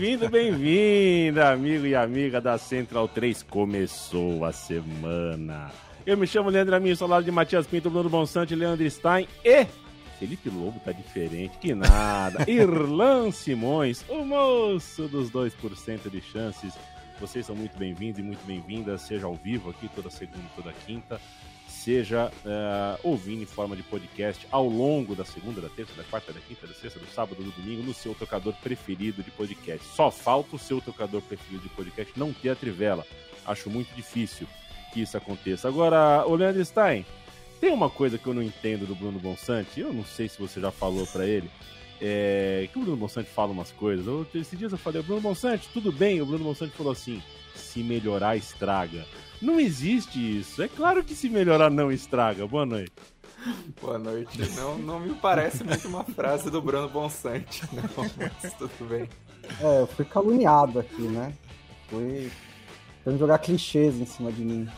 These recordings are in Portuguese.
Bem-vindo, bem-vinda, amigo e amiga da Central 3. Começou a semana. Eu me chamo Leandro Amin, sou lado de Matias Pinto, Bruno Bonsante, Leandro Stein e Felipe Lobo tá diferente que nada. Irlan Simões, o moço dos 2% de chances. Vocês são muito bem-vindos e muito bem-vindas, seja ao vivo aqui toda segunda e toda quinta, seja uh, ouvindo em forma de podcast ao longo da segunda, da terça, da quarta, da quinta, da sexta, do sábado, do domingo, no seu tocador preferido de podcast. Só falta o seu tocador preferido de podcast não ter a trivela. Acho muito difícil que isso aconteça. Agora, o Leandro Stein, tem uma coisa que eu não entendo do Bruno Bonsante, eu não sei se você já falou para ele, é, que o Bruno Bonsante fala umas coisas. Eu, esses dias eu falei, Bruno Bonsante, tudo bem? O Bruno Bonsante falou assim, se melhorar, estraga. Não existe isso. É claro que se melhorar não estraga. Boa noite. Boa noite. Não, não me parece muito uma frase do Bruno Bonsante, não, mas tudo bem. É, eu fui caluniado aqui, né? Fui tentando jogar clichês em cima de mim.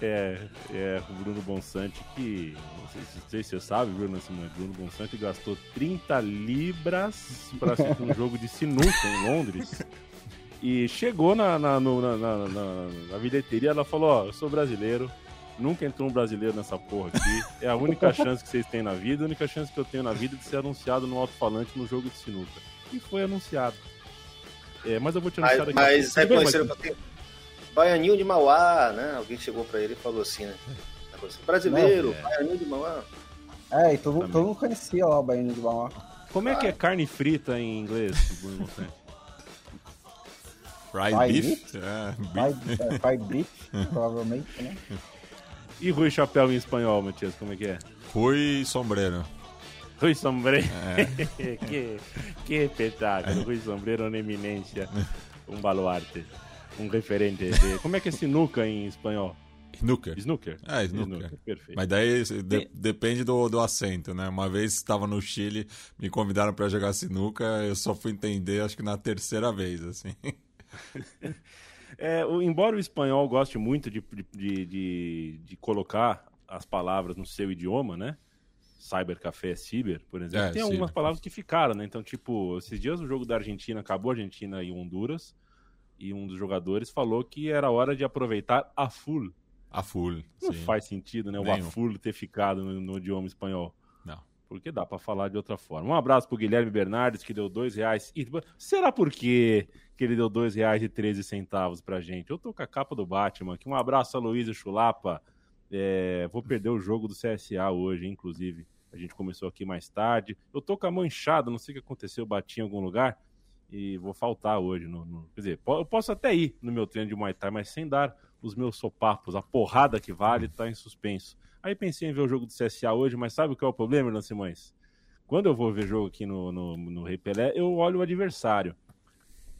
É, é o Bruno Bonsante que. Não sei, não sei se você sabe, Bruno, assim, Bruno Bonsante gastou 30 libras para assistir um jogo de sinuca em Londres. E chegou na, na, no, na, na, na, na bilheteria, ela falou, ó, eu sou brasileiro, nunca entrou um brasileiro nessa porra aqui. É a única chance que vocês têm na vida, a única chance que eu tenho na vida de ser anunciado no alto-falante no jogo de sinuca. E foi anunciado. É, mas eu vou te anunciar mas, daqui. Mas reconheceram que Baianinho de Mauá, né? Alguém chegou pra ele e falou assim, né? Brasileiro, é. Baianinho de Mauá. É, e todo, todo mundo conhecia lá o Baianinho de Mauá. Como é que é carne frita em inglês, Bruno Fried beef? É, beef. É, fried beef, provavelmente, né? E Rui Chapéu em espanhol, Matias, como é que é? Rui Sombreiro. Rui Sombreiro. É. que, que espetáculo. Rui Sombreiro, uma eminência, um baluarte, um referente. De... Como é que é sinuca em espanhol? Snooker. Snooker. É, snooker. snooker. Perfeito. Mas daí de, depende do, do acento, né? Uma vez estava no Chile, me convidaram para jogar sinuca, eu só fui entender acho que na terceira vez, assim. É, o, embora o espanhol goste muito de, de, de, de, colocar as palavras no seu idioma, né? Cybercafé é ciber, por exemplo. É, tem algumas palavras que ficaram, né? Então, tipo, esses dias o jogo da Argentina acabou Argentina e Honduras. E um dos jogadores falou que era hora de aproveitar a full. A full. Não sim. faz sentido, né? Nenhum. O a full ter ficado no, no idioma espanhol porque dá para falar de outra forma. Um abraço pro Guilherme Bernardes, que deu dois reais. E, será por quê que ele deu dois reais e treze centavos pra gente? Eu tô com a capa do Batman aqui. Um abraço a Luiz Chulapa. É, vou perder o jogo do CSA hoje, inclusive. A gente começou aqui mais tarde. Eu tô com a mão inchada, não sei o que aconteceu, bati em algum lugar. E vou faltar hoje. No, no... Quer dizer, eu posso até ir no meu treino de Muay Thai, mas sem dar os meus sopapos. A porrada que vale tá em suspenso. Aí pensei em ver o jogo do CSA hoje, mas sabe o que é o problema, Irlan Simões? Quando eu vou ver jogo aqui no, no, no Rei Pelé, eu olho o adversário.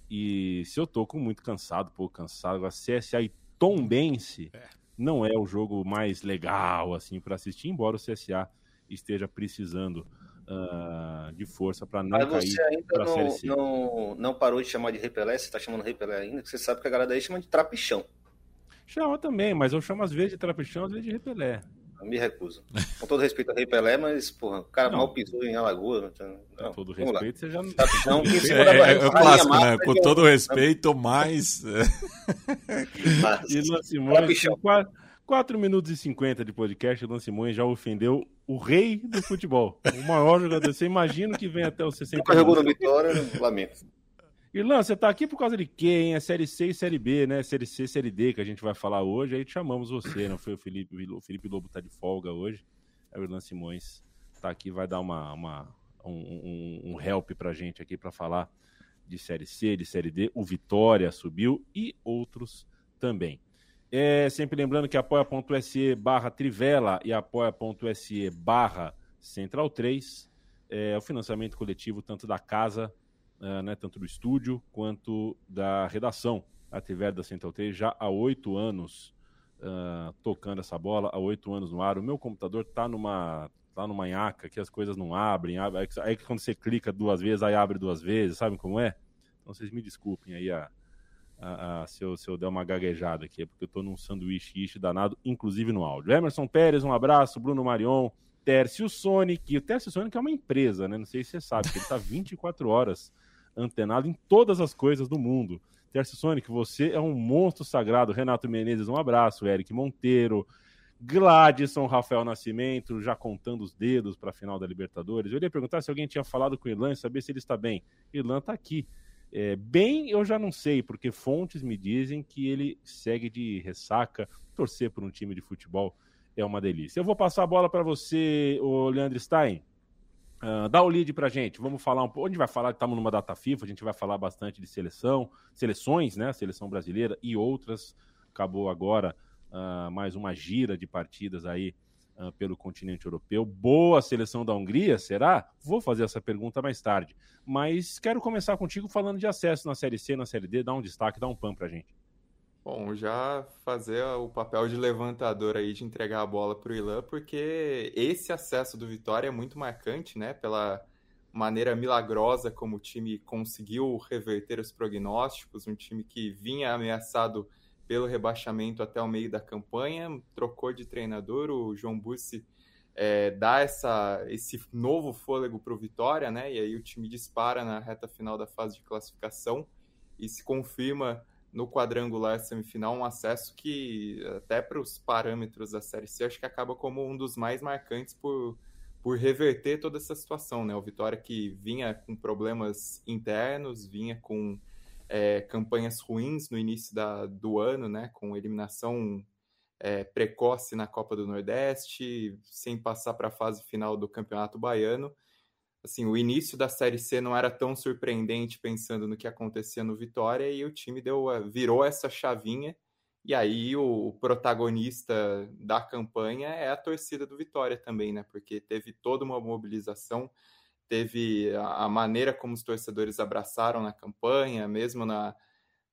E se eu tô com muito cansado, pouco cansado, a CSA e Tombense é. não é o jogo mais legal assim para assistir, embora o CSA esteja precisando uh, de força para não Mas você ainda não, não, não, parou de chamar de Repelé, você está chamando Repelé ainda, que você sabe que a galera daí chama de trapichão. Chama também, mas eu chamo às vezes de trapichão, às vezes de repelé. Me recuso. Com todo respeito a Rei Pelé, mas, porra, o cara não. mal pisou em Alagoas. Então, não, Com todo respeito, você já não. Não, é, é, é o clássico, né? Com todo respeito, mais. e Lan Simões, quatro, 4 minutos e 50 de podcast, o Lan Simões já ofendeu o rei do futebol. O maior jogador. Você imagina que vem até os 60 Nunca jogou no Vitória, lamento. Irlan, você tá aqui por causa de quê, hein? É Série C e Série B, né? Série C, Série D que a gente vai falar hoje. Aí chamamos você, não foi o Felipe? O Felipe Lobo tá de folga hoje. É o Irlan Simões tá aqui, vai dar uma, uma um, um, um help pra gente aqui para falar de Série C, de Série D. O Vitória subiu e outros também. É, sempre lembrando que apoia.se barra Trivela e apoia.se barra Central 3 é o financiamento coletivo tanto da casa, uh, né, tanto do estúdio, quanto da redação. A Trivela da Central 3 já há oito anos uh, tocando essa bola, há oito anos no ar. O meu computador está numa tá numa nhaca que as coisas não abrem, abre, aí quando você clica duas vezes, aí abre duas vezes, sabe como é? Então vocês me desculpem aí a, a, a, se, eu, se eu der uma gaguejada aqui, é porque eu tô num sanduíche danado, inclusive no áudio. Emerson Pérez, um abraço, Bruno Marion, Tércio Sonic, o Tércio Sonic é uma empresa, né? Não sei se você sabe, ele tá 24 horas antenado em todas as coisas do mundo. Tércio Sonic, você é um monstro sagrado. Renato Menezes, um abraço. Eric Monteiro, Gladson, Rafael Nascimento, já contando os dedos para a final da Libertadores. Eu ia perguntar se alguém tinha falado com o e saber se ele está bem. Ilan está aqui. É, bem, eu já não sei, porque fontes me dizem que ele segue de ressaca. Torcer por um time de futebol é uma delícia. Eu vou passar a bola para você, o Leandro Stein. Uh, dá o lead pra gente. Vamos falar um pouco. A gente vai falar, estamos numa data FIFA, a gente vai falar bastante de seleção, seleções, né? Seleção brasileira e outras. Acabou agora uh, mais uma gira de partidas aí uh, pelo continente europeu. Boa seleção da Hungria, será? Vou fazer essa pergunta mais tarde. Mas quero começar contigo falando de acesso na Série C, na Série D. Dá um destaque, dá um pan pra gente. Bom, já fazer o papel de levantador aí, de entregar a bola para o Ilan, porque esse acesso do Vitória é muito marcante, né? Pela maneira milagrosa como o time conseguiu reverter os prognósticos, um time que vinha ameaçado pelo rebaixamento até o meio da campanha, trocou de treinador, o João Bussi é, dá essa, esse novo fôlego para o Vitória, né? E aí o time dispara na reta final da fase de classificação e se confirma no quadrangular semifinal um acesso que até para os parâmetros da Série C acho que acaba como um dos mais marcantes por, por reverter toda essa situação, né? O Vitória que vinha com problemas internos, vinha com é, campanhas ruins no início da, do ano, né, com eliminação é, precoce na Copa do Nordeste, sem passar para a fase final do Campeonato Baiano. Assim, o início da Série C não era tão surpreendente pensando no que acontecia no Vitória e o time deu, virou essa chavinha. E aí o protagonista da campanha é a torcida do Vitória também, né? Porque teve toda uma mobilização teve a, maneira como os torcedores abraçaram na campanha, mesmo na,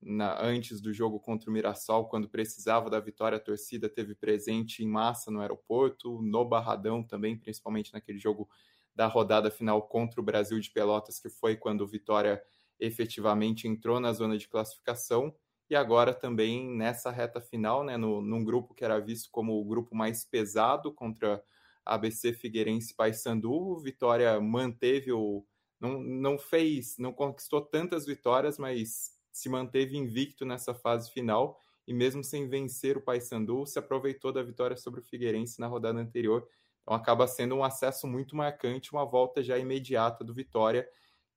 na, antes do jogo contra o Mirassol, quando precisava da vitória, a torcida teve presente em massa no aeroporto, no Barradão também, principalmente naquele jogo da rodada final contra o Brasil de Pelotas, que foi quando o Vitória efetivamente entrou na zona de classificação. E agora também nessa reta final, né, no, num grupo que era visto como o grupo mais pesado contra ABC Figueirense Paysandu. Vitória manteve o. Não, não fez, não conquistou tantas vitórias, mas se manteve invicto nessa fase final e mesmo sem vencer o Paysandu, se aproveitou da vitória sobre o Figueirense na rodada anterior. Então acaba sendo um acesso muito marcante, uma volta já imediata do Vitória,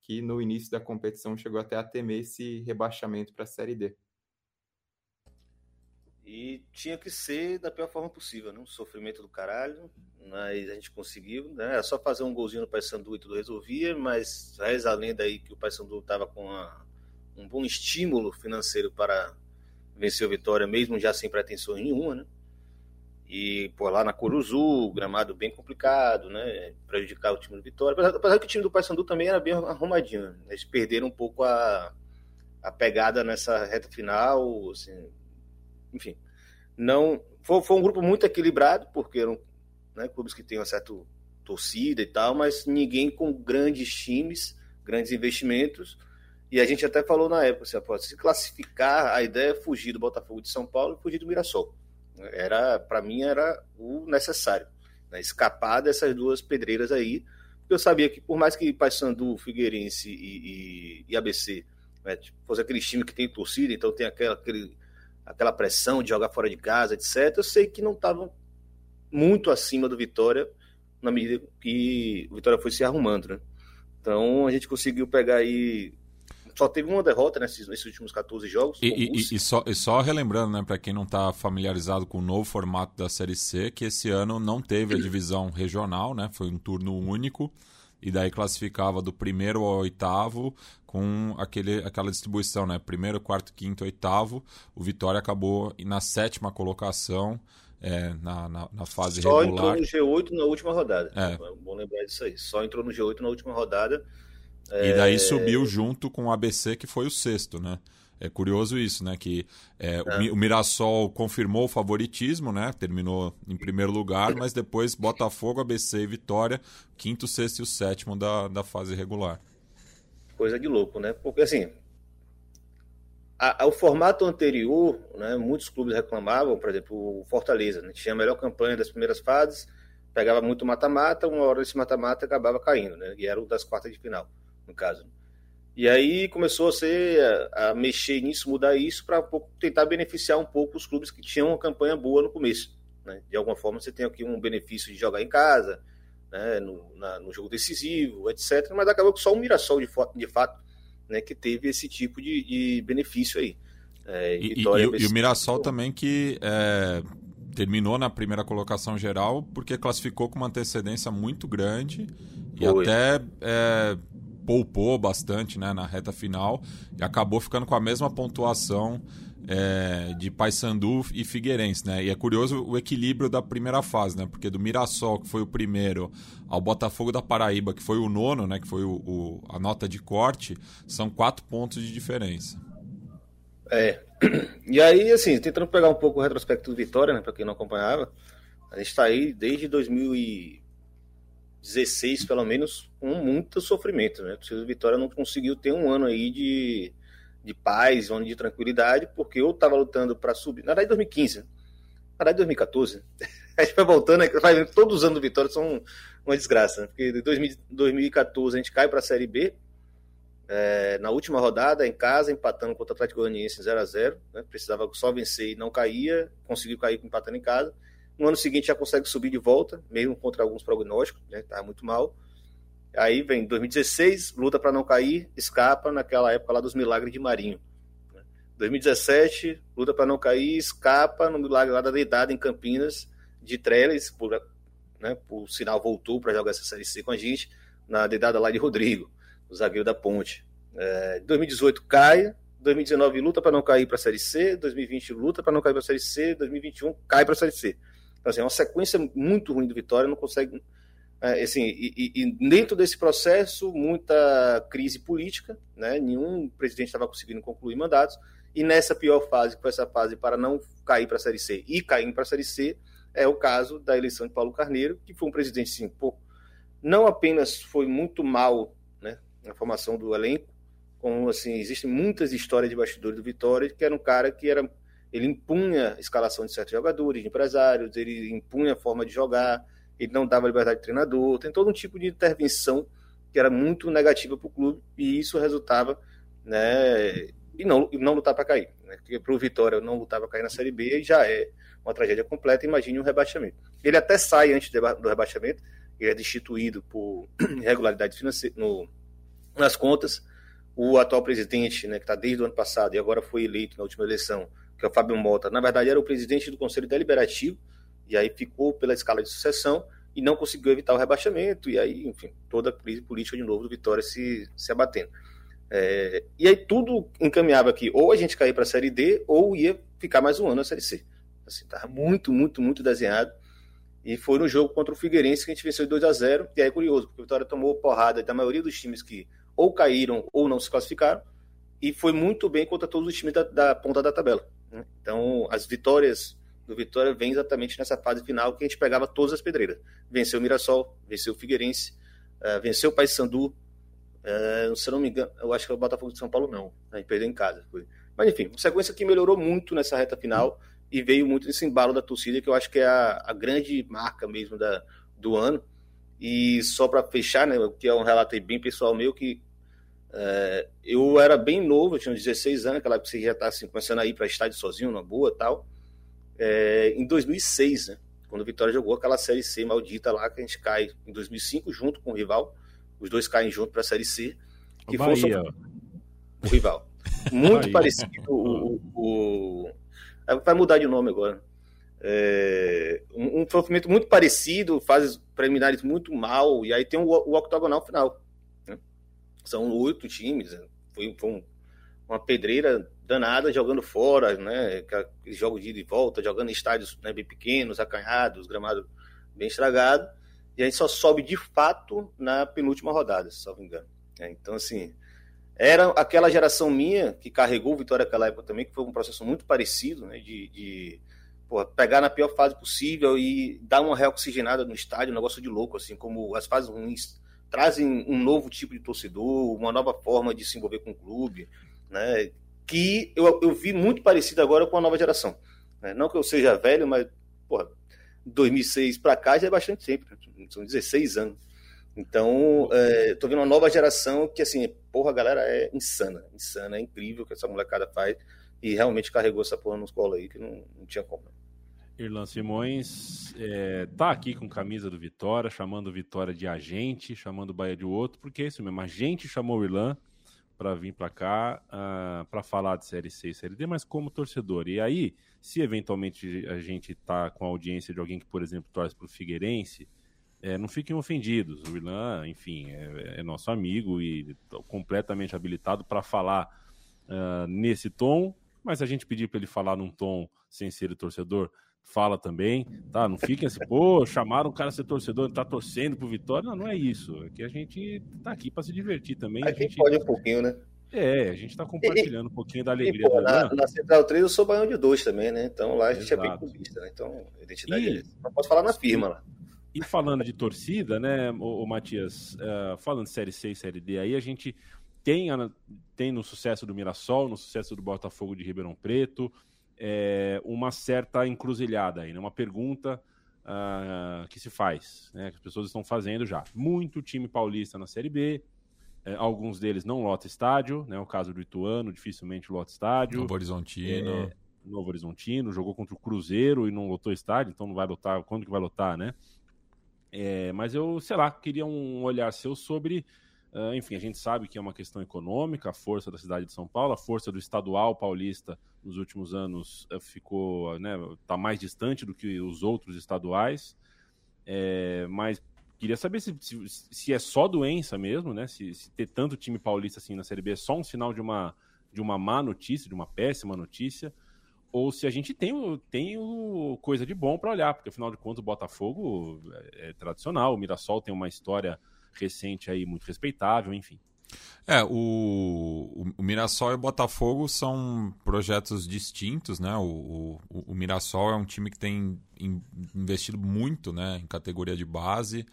que no início da competição chegou até a temer esse rebaixamento para a Série D. E tinha que ser da pior forma possível, né? Um sofrimento do caralho, mas a gente conseguiu, né? Era só fazer um golzinho no Paysandu e tudo resolvia, mas reza a lenda aí que o Paysandu estava com uma, um bom estímulo financeiro para vencer o Vitória, mesmo já sem pretensões nenhuma, né? E, por lá na Curuzu, gramado bem complicado, né? Prejudicar o time do Vitória. Apesar, apesar que o time do Paysandu também era bem arrumadinho, né? Eles perderam um pouco a, a pegada nessa reta final, assim, enfim, não foi, foi um grupo muito equilibrado, porque eram né, clubes que têm uma certa torcida e tal, mas ninguém com grandes times, grandes investimentos. E a gente até falou na época, assim, se classificar, a ideia é fugir do Botafogo de São Paulo e fugir do Mirassol. Era, para mim, era o necessário, né, escapar dessas duas pedreiras aí, eu sabia que por mais que Paysandu, Figueirense e, e, e ABC né, tipo, fosse aquele time que tem torcida, então tem aquela, aquele aquela pressão de jogar fora de casa, etc. Eu sei que não estavam muito acima do Vitória na medida que o Vitória foi se arrumando, né? Então a gente conseguiu pegar aí só teve uma derrota nesses, nesses últimos 14 jogos. E, e, e, só, e só relembrando, né, para quem não está familiarizado com o novo formato da Série C, que esse ano não teve a divisão regional, né? Foi um turno único. e daí classificava do primeiro ao oitavo com aquele, aquela distribuição, né? Primeiro, quarto, quinto, oitavo. O Vitória acabou na sétima colocação é, na, na, na, fase Só regular. Só entrou no G8 na última rodada. É. é bom lembrar disso aí. Só entrou no G8 na última rodada. E daí é... subiu junto com o ABC, que foi o sexto, né? É curioso isso, né? Que é, é. O, Mirassol confirmou o favoritismo, né? Terminou em primeiro lugar, mas depois Botafogo, ABC e Vitória, quinto, sexto e o sétimo da, da fase regular. Coisa de louco, né? Porque assim, a, a, o formato anterior, né? Muitos clubes reclamavam, por exemplo, o Fortaleza, né, tinha a melhor campanha das primeiras fases, pegava muito mata-mata, uma hora esse mata-mata acabava caindo, né? E era o das quartas de final, no caso. E aí começou a ser a, a mexer nisso, mudar isso para tentar beneficiar um pouco os clubes que tinham uma campanha boa no começo. Né? De alguma forma você tem aqui um benefício de jogar em casa, né? no, na, no jogo decisivo, etc. Mas acabou que só o Mirassol de, de fato né? que teve esse tipo de, de benefício aí. É, e, e, e, o Mirassol também que é, terminou na primeira colocação geral porque classificou com uma antecedência muito grande e Foi. até é, poupou bastante né, na reta final e acabou ficando com a mesma pontuação é, de Paysandu e Figueirense, né? E é curioso o equilíbrio da primeira fase, né? Porque do Mirassol, que foi o primeiro, ao Botafogo da Paraíba, que foi o nono, né? Que foi o, o a nota de corte, são quatro pontos de diferença. É. E aí, assim, tentando pegar um pouco o retrospecto do Vitória, né? Para quem não acompanhava, a gente está aí desde 2000 e 16, pelo menos, com muito sofrimento. Né? O Vitória não conseguiu ter um ano aí de, de paz, um ano de tranquilidade, porque eu estava lutando para subir. Na verdade, 2015, né? na verdade, 2014. A gente vai voltando, vai, todos os anos do Vitória são uma desgraça, né? porque em 2014 a gente cai para a Série B, é, na última rodada, em casa, empatando contra o Atlético Goianiense 0 a 0 né? Precisava só vencer e não caía, conseguiu cair empatando em casa. No ano seguinte já consegue subir de volta, mesmo contra alguns prognósticos, né? Tá muito mal. Aí vem 2016, luta para não cair, escapa naquela época lá dos milagres de Marinho. 2017, luta para não cair, escapa no milagre lá da deidade em Campinas de Trellis, por, né, por sinal voltou para jogar essa Série C com a gente, na dedada lá de Rodrigo, o zagueiro da Ponte. É, 2018 cai, 2019 luta para não cair para a Série C, 2020 luta para não cair para a Série C, 2021 cai para a Série C. Então, assim, é uma sequência muito ruim do Vitória, não consegue. É, assim, e, e, dentro desse processo, muita crise política, né? nenhum presidente estava conseguindo concluir mandatos, e nessa pior fase, que foi essa fase para não cair para a Série C e cair para a Série C, é o caso da eleição de Paulo Carneiro, que foi um presidente, sim, pô, não apenas foi muito mal né, na formação do elenco, como assim, existem muitas histórias de bastidores do Vitória, que era um cara que era ele impunha a escalação de certos jogadores, de empresários, ele impunha a forma de jogar, ele não dava liberdade de treinador, tem todo um tipo de intervenção que era muito negativa para o clube e isso resultava né, e não, não lutar para cair. Né, porque para o Vitória não lutar para cair na Série B já é uma tragédia completa, imagine um rebaixamento. Ele até sai antes do rebaixamento, ele é destituído por irregularidade financeira no, nas contas. O atual presidente, né, que está desde o ano passado e agora foi eleito na última eleição, que é o Fábio Mota, na verdade era o presidente do Conselho Deliberativo, e aí ficou pela escala de sucessão e não conseguiu evitar o rebaixamento, e aí, enfim, toda a crise política de novo do Vitória se, se abatendo. É, e aí tudo encaminhava aqui, ou a gente cair para a Série D, ou ia ficar mais um ano na Série C. Assim, estava muito, muito, muito desenhado. E foi no jogo contra o Figueirense que a gente venceu 2 a 0 e aí é curioso, porque o Vitória tomou porrada da maioria dos times que ou caíram ou não se classificaram, e foi muito bem contra todos os times da, da ponta da tabela. Né? Então, as vitórias do Vitória vêm exatamente nessa fase final que a gente pegava todas as pedreiras. Venceu o Mirassol, venceu o Figueirense, uh, venceu o Paysandu. Uh, se eu não me engano, eu acho que é o Botafogo de São Paulo não. Gente perdeu em casa. Foi. Mas enfim, uma sequência que melhorou muito nessa reta final e veio muito esse embalo da torcida, que eu acho que é a, a grande marca mesmo da, do ano. E só para fechar, né, que é um relato bem pessoal meu, que é, eu era bem novo, eu tinha 16 anos, aquela época você já está assim, começando a ir para estádio sozinho, na boa tal. É, em 2006, né, quando o Vitória jogou aquela Série C maldita lá, que a gente cai em 2005 junto com o rival, os dois caem junto para a Série C. Que o, Bahia. Foi o rival. Muito parecido o, o, o, Vai mudar de nome agora. É, um, um muito parecido, fases preliminares muito mal, e aí tem o, o octogonal final. São oito times, né? foi, foi um, uma pedreira danada jogando fora, né? Jogo de ida e volta, jogando em estádios né, bem pequenos, acanhados, gramado bem estragado. E a gente só sobe de fato na penúltima rodada, se não me engano. É, então, assim, era aquela geração minha que carregou o Vitória naquela época também, que foi um processo muito parecido, né? De, de porra, pegar na pior fase possível e dar uma reoxigenada no estádio, um negócio de louco, assim, como as fases ruins trazem um novo tipo de torcedor, uma nova forma de se envolver com o clube, né? Que eu, eu vi muito parecido agora com a nova geração. Né? Não que eu seja velho, mas, porra, 2006 para cá já é bastante tempo, né? são 16 anos. Então, é, tô vendo uma nova geração que, assim, porra, a galera é insana, insana, é incrível o que essa molecada faz e realmente carregou essa porra nos colos aí que não, não tinha como. Irlan Simões é, tá aqui com camisa do Vitória, chamando o Vitória de agente, chamando o Bahia de outro, porque é isso mesmo, a gente chamou o Irlan para vir para cá uh, ah, para falar de Série C e Série D, mas como torcedor. E aí, se eventualmente a gente tá com a audiência de alguém que, por exemplo, torce para o Figueirense, é, não fiquem ofendidos. O Irlan, enfim, é, é nosso amigo e completamente habilitado para falar uh, nesse tom, mas a gente pedir para ele falar num tom sem ser torcedor, fala também, tá? Não fiquem assim, pô, chamaram o cara a ser torcedor, tá torcendo pro Vitória. Não, não é isso. É que a gente tá aqui para se divertir também. A, a gente pode um pouquinho, né? É, a gente tá compartilhando e, um pouquinho da alegria e, pô, na, na, Central 3 eu sou baião de dois também, né? Então lá a gente Exato. é bem clubista, né? Então, identidade e, é Não posso falar na firma lá. E falando de torcida, né, o, o Matias, uh, falando de Série C e Série D, aí a gente tem, tem no sucesso do Mirassol, no sucesso do Botafogo de Ribeirão Preto, é, uma certa encruzilhada aí, né? uma pergunta uh, que se faz, né? que as pessoas estão fazendo já. Muito time paulista na Série B, é, alguns deles não lota estádio, né? o caso do Ituano, dificilmente lota estádio. Novo Horizontino. É, Novo Horizontino, jogou contra o Cruzeiro e não lotou estádio, então não vai lotar, quando que vai lotar, né? É, mas eu, sei lá, queria um olhar seu sobre Uh, enfim, a gente sabe que é uma questão econômica, a força da cidade de São Paulo, a força do estadual paulista nos últimos anos uh, ficou, né, tá mais distante do que os outros estaduais, é, mas queria saber se, se, se, é só doença mesmo, né, se, se, ter tanto time paulista assim na Série B é só um sinal de uma, de uma má notícia, de uma péssima notícia, ou se a gente tem, tem o, coisa de bom para olhar, porque afinal de contas o Botafogo é, é tradicional, o Mirassol tem uma história recente aí muito respeitável, enfim. É, o, o, Mirassol e o Botafogo são projetos distintos, né? O, o, o Mirassol é um time que tem investido muito né, em categoria de base,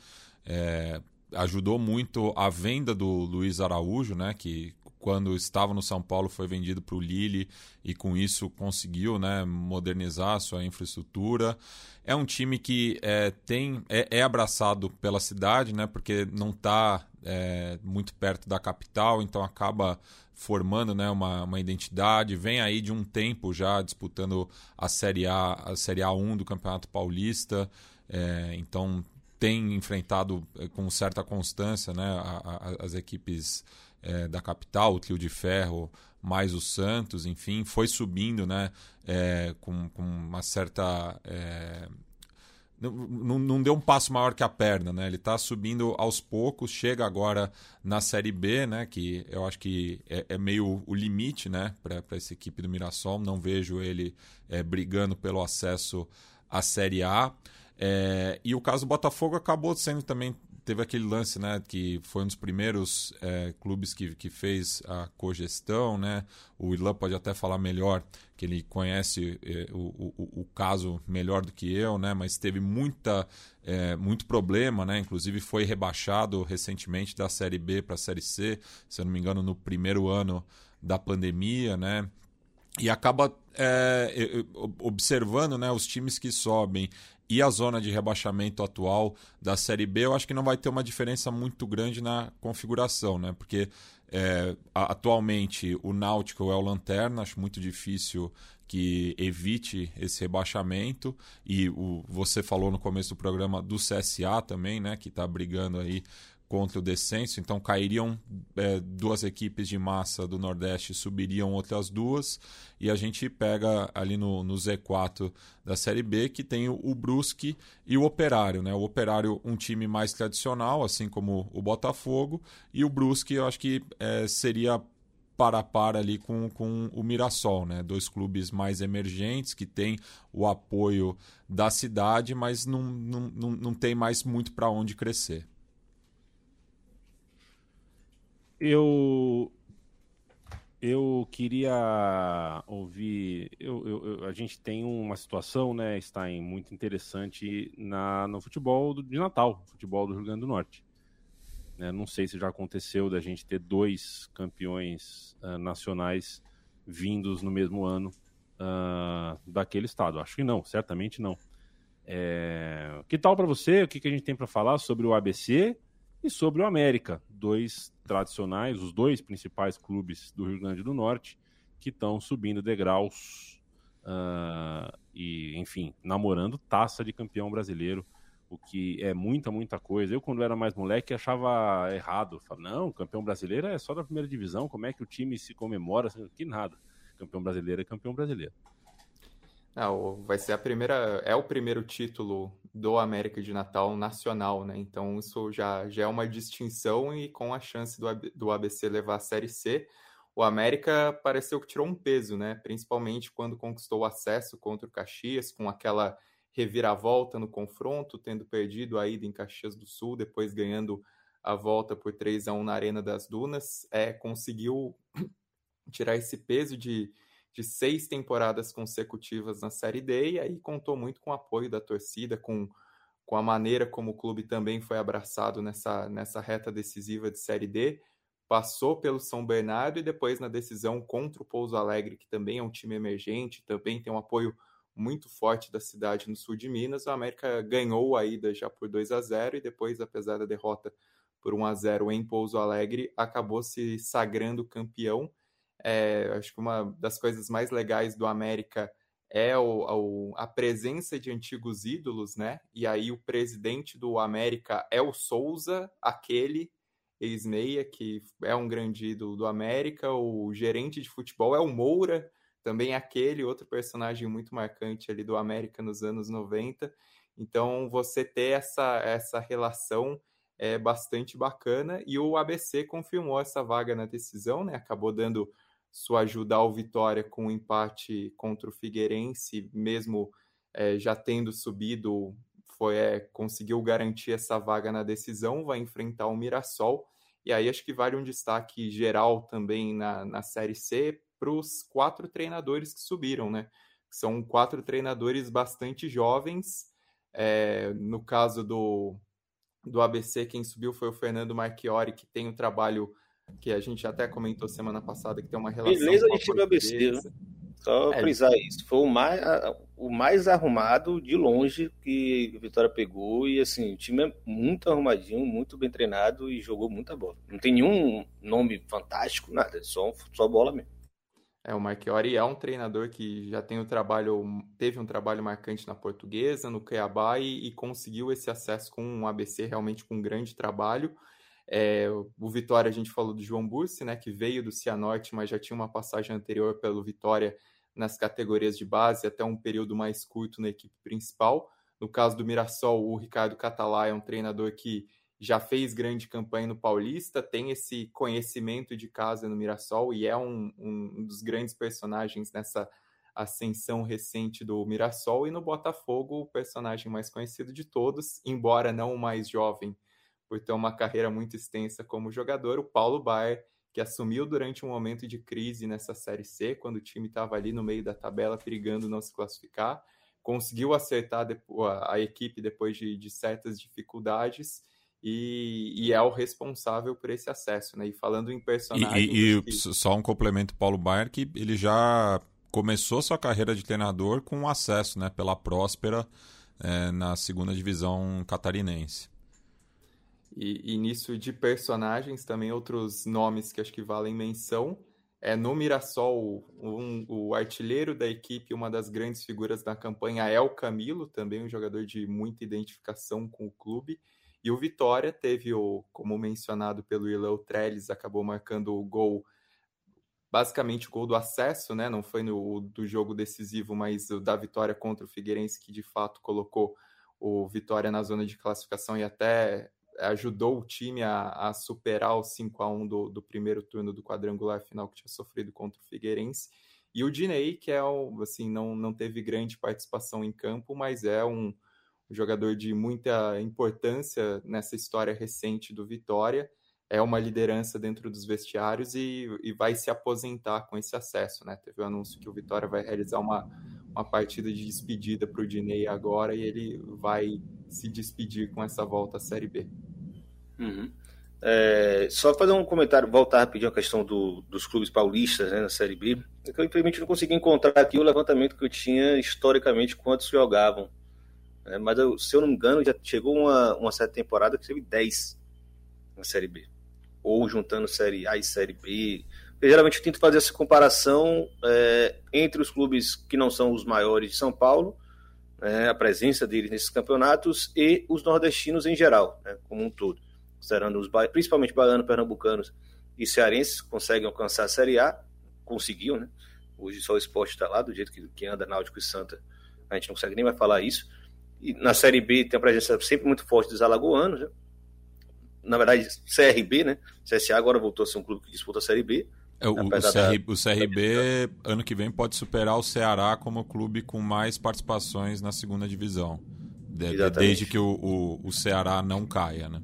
é, ajudou muito a venda do Luiz Araújo, né? Que quando estava no São Paulo foi vendido para o Lille e com isso conseguiu né, modernizar sua infraestrutura. É um time que é, tem, é, é abraçado pela cidade, né, porque não está é, muito perto da capital, então acaba formando né, uma, uma identidade. Vem aí de um tempo já disputando a Série A, a Série A1 do Campeonato Paulista. É, então tem enfrentado é, com certa constância né, as equipes é, da capital, o Trio de Ferro, mais o Santos, enfim, foi subindo né, é, com, com, uma certa. É, não, não, deu um passo maior que a perna, né? Ele está subindo aos poucos, chega agora na Série B, né? Que eu acho que é, é meio o limite, né? Para essa equipe do Mirassol. Não vejo ele é, brigando pelo acesso à Série A. É, e o caso do Botafogo acabou sendo também teve aquele lance, né, que foi um dos primeiros é, clubes que, que fez a cogestão, né? O Irlan pode até falar melhor, que ele conhece é, o, o, o, caso melhor do que eu, né? Mas teve muita, é, muito problema, né? Inclusive foi rebaixado recentemente da Série B para a Série C, se eu não me engano, no primeiro ano da pandemia, né? E acaba é, observando né, os times que sobem e a zona de rebaixamento atual da Série B, eu acho que não vai ter uma diferença muito grande na configuração, né? Porque é, atualmente o Náutico é o lanterna, acho muito difícil que evite esse rebaixamento. E o, você falou no começo do programa do CSA também, né? Que está brigando aí contra o descenso, então cairiam é, duas equipes de massa do Nordeste, subiriam outras duas, e a gente pega ali no, no Z4 da Série B que tem o, o Brusque e o Operário. Né? O Operário, um time mais tradicional, assim como o Botafogo, e o Brusque, eu acho que é, seria para a par ali com, com o Mirassol, né? Dois clubes mais emergentes que têm o apoio da cidade, mas não, não, não, não tem mais muito para onde crescer. Eu eu queria ouvir. Eu, eu, a gente tem uma situação, né, está em muito interessante na, no futebol do, de Natal, futebol do Rio Grande do Norte. Né, não sei se já aconteceu da gente ter dois campeões uh, nacionais vindos no mesmo ano uh, daquele estado. Acho que não, certamente não. É... Que tal para você? O que, que a gente tem para falar sobre o ABC e sobre o América, dois tradicionais, os dois principais clubes do Rio Grande do Norte, que estão subindo degraus uh, e, enfim, namorando taça de campeão brasileiro, o que é muita, muita coisa. Eu, quando era mais moleque, achava errado. Falava, não, campeão brasileiro é só da primeira divisão, como é que o time se comemora? Que nada. Campeão brasileiro é campeão brasileiro. Não, vai ser a primeira, é o primeiro título do América de Natal nacional, né? Então isso já, já é uma distinção e com a chance do, do ABC levar a Série C, o América pareceu que tirou um peso, né? Principalmente quando conquistou o acesso contra o Caxias, com aquela reviravolta no confronto, tendo perdido a ida em Caxias do Sul, depois ganhando a volta por 3 a 1 na Arena das Dunas, é, conseguiu tirar esse peso de de seis temporadas consecutivas na Série D, e aí contou muito com o apoio da torcida, com, com a maneira como o clube também foi abraçado nessa, nessa reta decisiva de Série D. Passou pelo São Bernardo e depois na decisão contra o Pouso Alegre, que também é um time emergente, também tem um apoio muito forte da cidade no sul de Minas. O América ganhou a ida já por 2 a 0 e depois, apesar da derrota por 1 a 0 em Pouso Alegre, acabou se sagrando campeão é, acho que uma das coisas mais legais do América é o, o, a presença de antigos ídolos, né? E aí o presidente do América é o Souza, aquele ex-meia que é um grande ídolo do América. O gerente de futebol é o Moura, também aquele outro personagem muito marcante ali do América nos anos 90. Então você ter essa, essa relação é bastante bacana e o ABC confirmou essa vaga na decisão, né? Acabou dando sua ajuda ao Vitória com o um empate contra o Figueirense, mesmo é, já tendo subido, foi é, conseguiu garantir essa vaga na decisão, vai enfrentar o Mirassol. E aí acho que vale um destaque geral também na, na Série C para os quatro treinadores que subiram, né? São quatro treinadores bastante jovens. É, no caso do, do ABC, quem subiu foi o Fernando Marchiori, que tem um trabalho que a gente até comentou semana passada que tem uma relação. Beleza de time ABC, né? Só é, frisar isso. Foi o mais, o mais arrumado de longe que o Vitória pegou. E assim, o time é muito arrumadinho, muito bem treinado e jogou muita bola. Não tem nenhum nome fantástico, nada, só, só bola mesmo. É, o Marchiori é um treinador que já tem o trabalho, teve um trabalho marcante na portuguesa, no Cuiabá e, e conseguiu esse acesso com um ABC realmente com um grande trabalho. É, o Vitória, a gente falou do João Bursi, né, que veio do Cianorte, mas já tinha uma passagem anterior pelo Vitória nas categorias de base, até um período mais curto na equipe principal. No caso do Mirassol, o Ricardo Catalá é um treinador que já fez grande campanha no Paulista, tem esse conhecimento de casa no Mirassol e é um, um dos grandes personagens nessa ascensão recente do Mirassol. E no Botafogo, o personagem mais conhecido de todos, embora não o mais jovem por ter uma carreira muito extensa como jogador, o Paulo Baier, que assumiu durante um momento de crise nessa Série C, quando o time estava ali no meio da tabela, perigando não se classificar, conseguiu acertar a, equipe depois de, de certas dificuldades e, e, é o responsável por esse acesso, né? E falando em personagens... E, e, que... só um complemento, Paulo Baier, que ele já começou sua carreira de treinador com acesso, né? Pela Próspera é, na segunda divisão catarinense. E, e, nisso de personagens, também outros nomes que acho que valem menção. É, no Mirassol, um, o artilheiro da equipe, uma das grandes figuras da campanha é o Camilo, também um jogador de muita identificação com o clube. E o Vitória teve o, como mencionado pelo Irlan, o Trellis acabou marcando o gol, basicamente o gol do acesso, né? Não foi no do jogo decisivo, mas o da vitória contra o Figueirense que de fato colocou o Vitória na zona de classificação e até ajudou o time a, a superar o 5 a 1 do, do, primeiro turno do quadrangular final que tinha sofrido contra o Figueirense. E o Dinei, que é o, assim, não, não teve grande participação em campo, mas é um, um jogador de muita importância nessa história recente do Vitória. É uma liderança dentro dos vestiários e, e vai se aposentar com esse acesso. Né? Teve o anúncio que o Vitória vai realizar uma, uma partida de despedida para o Dinei agora e ele vai se despedir com essa volta à Série B. Uhum. É, só fazer um comentário, voltar rapidinho a questão do, dos clubes paulistas né, na Série B. É eu, infelizmente, não consegui encontrar aqui o levantamento que eu tinha historicamente quantos jogavam. É, mas, eu, se eu não me engano, já chegou uma, uma certa temporada que teve 10 na Série B. Ou juntando Série A e Série B. Eu, geralmente tento fazer essa comparação é, entre os clubes que não são os maiores de São Paulo né, a presença deles nesses campeonatos e os nordestinos em geral, né, como um todo. Considerando os, principalmente baianos, pernambucanos e cearenses conseguem alcançar a Série A, conseguiu, né? Hoje só o esporte está lá, do jeito que, que anda Náutico e Santa, a gente não consegue nem mais falar isso. E na Série B tem a presença sempre muito forte dos alagoanos, né? na verdade, CRB, né? CSA agora voltou a ser um clube que disputa a Série B, é, o, o, CR, o, CRB, ano que vem, pode superar o Ceará como clube com mais participações na segunda divisão. De, desde que o, o, o, Ceará não caia, né?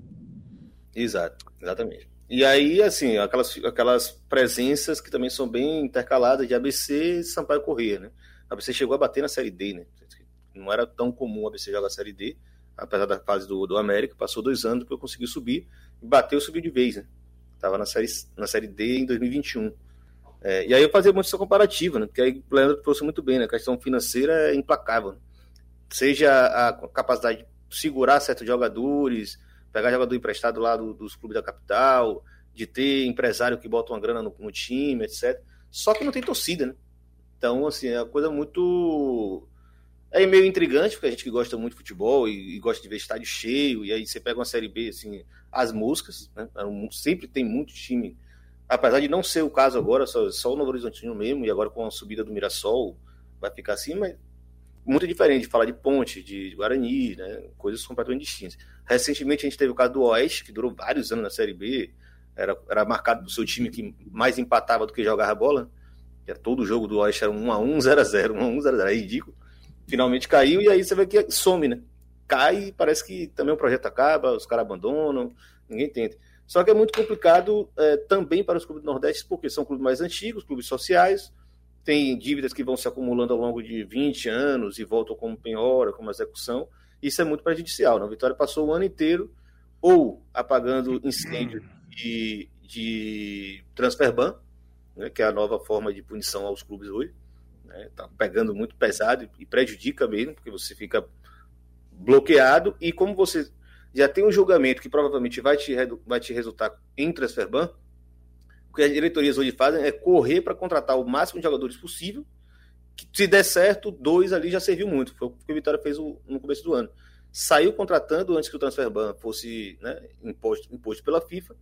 Exato, exatamente. E aí, assim, aquelas, aquelas presenças que também são bem intercaladas de ABC e Sampaio Corrêa, né? A ABC chegou a bater na Série D, né? Não era tão comum a ABC jogar a Série D, apesar da fase do, do América, passou dois anos para eu conseguir subir, e bateu e subiu de vez, né? Estava na série, na série D em 2021. É, e aí eu fazia muito essa comparativa, né? Porque aí o Leandro trouxe muito bem, né? A questão financeira é implacável. Né? Seja a capacidade de segurar certos jogadores, pegar jogador emprestado lá do, dos clubes da capital, de ter empresário que bota uma grana no, no, time, etc. Só que não tem torcida, né? Então, assim, é uma coisa muito. É meio intrigante, porque a gente que gosta muito de futebol e, e gosta de ver estádio cheio, e aí você pega uma Série B, assim, as músicas, né? sempre tem muito time, apesar de não ser o caso agora, só, só o Novo Horizontino mesmo, e agora com a subida do Mirassol vai ficar assim, mas muito diferente de falar de Ponte, de Guarani, né? coisas completamente distintas. Recentemente a gente teve o caso do Oeste, que durou vários anos na Série B, era, era marcado por seu time que mais empatava do que jogava bola, que todo jogo do Oeste era 1x1, 0x0, 1x1, 0x0, é ridículo. Finalmente caiu e aí você vê que some, né? cai e parece que também o projeto acaba, os caras abandonam, ninguém tenta. Só que é muito complicado é, também para os clubes do Nordeste, porque são clubes mais antigos, clubes sociais, tem dívidas que vão se acumulando ao longo de 20 anos e voltam como penhora, como execução. Isso é muito prejudicial. Né? A Vitória passou o ano inteiro ou apagando incêndio de, de transfer ban, né, que é a nova forma de punição aos clubes hoje. Né? Tá pegando muito pesado e prejudica mesmo, porque você fica bloqueado e como você já tem um julgamento que provavelmente vai te, vai te resultar em transfer ban, o que as diretorias hoje fazem é correr para contratar o máximo de jogadores possível, que se der certo, dois ali já serviu muito, foi o que o Vitória fez no começo do ano. Saiu contratando antes que o transfer ban fosse né, imposto, imposto pela FIFA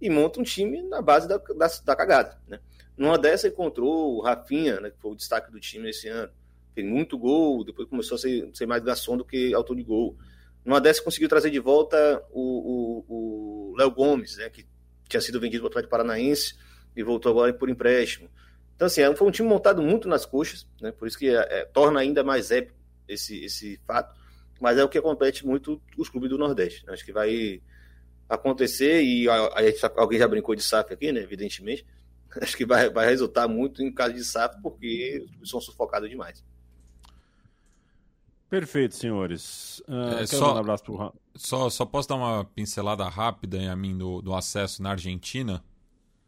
e monta um time na base da, da, da cagada. Né? Numa dessa encontrou o Rafinha, né, que foi o destaque do time esse ano, fez muito gol, depois começou a ser, ser mais garçom do que autor de gol. Numa dessas conseguiu trazer de volta o Léo Gomes, né, que tinha sido vendido para o Atlético Paranaense e voltou agora por empréstimo. Então, assim, é foi um time montado muito nas coxas, né, por isso que é, é, torna ainda mais épico esse, esse fato, mas é o que acontece muito os clubes do Nordeste. Né, acho que vai acontecer, e a, a, alguém já brincou de SAF aqui, né, evidentemente, acho que vai, vai resultar muito em caso de SAF, porque são sufocados demais. Perfeito, senhores. Uh, é, só, um abraço pro... só, só posso dar uma pincelada rápida em a mim do, do acesso na Argentina?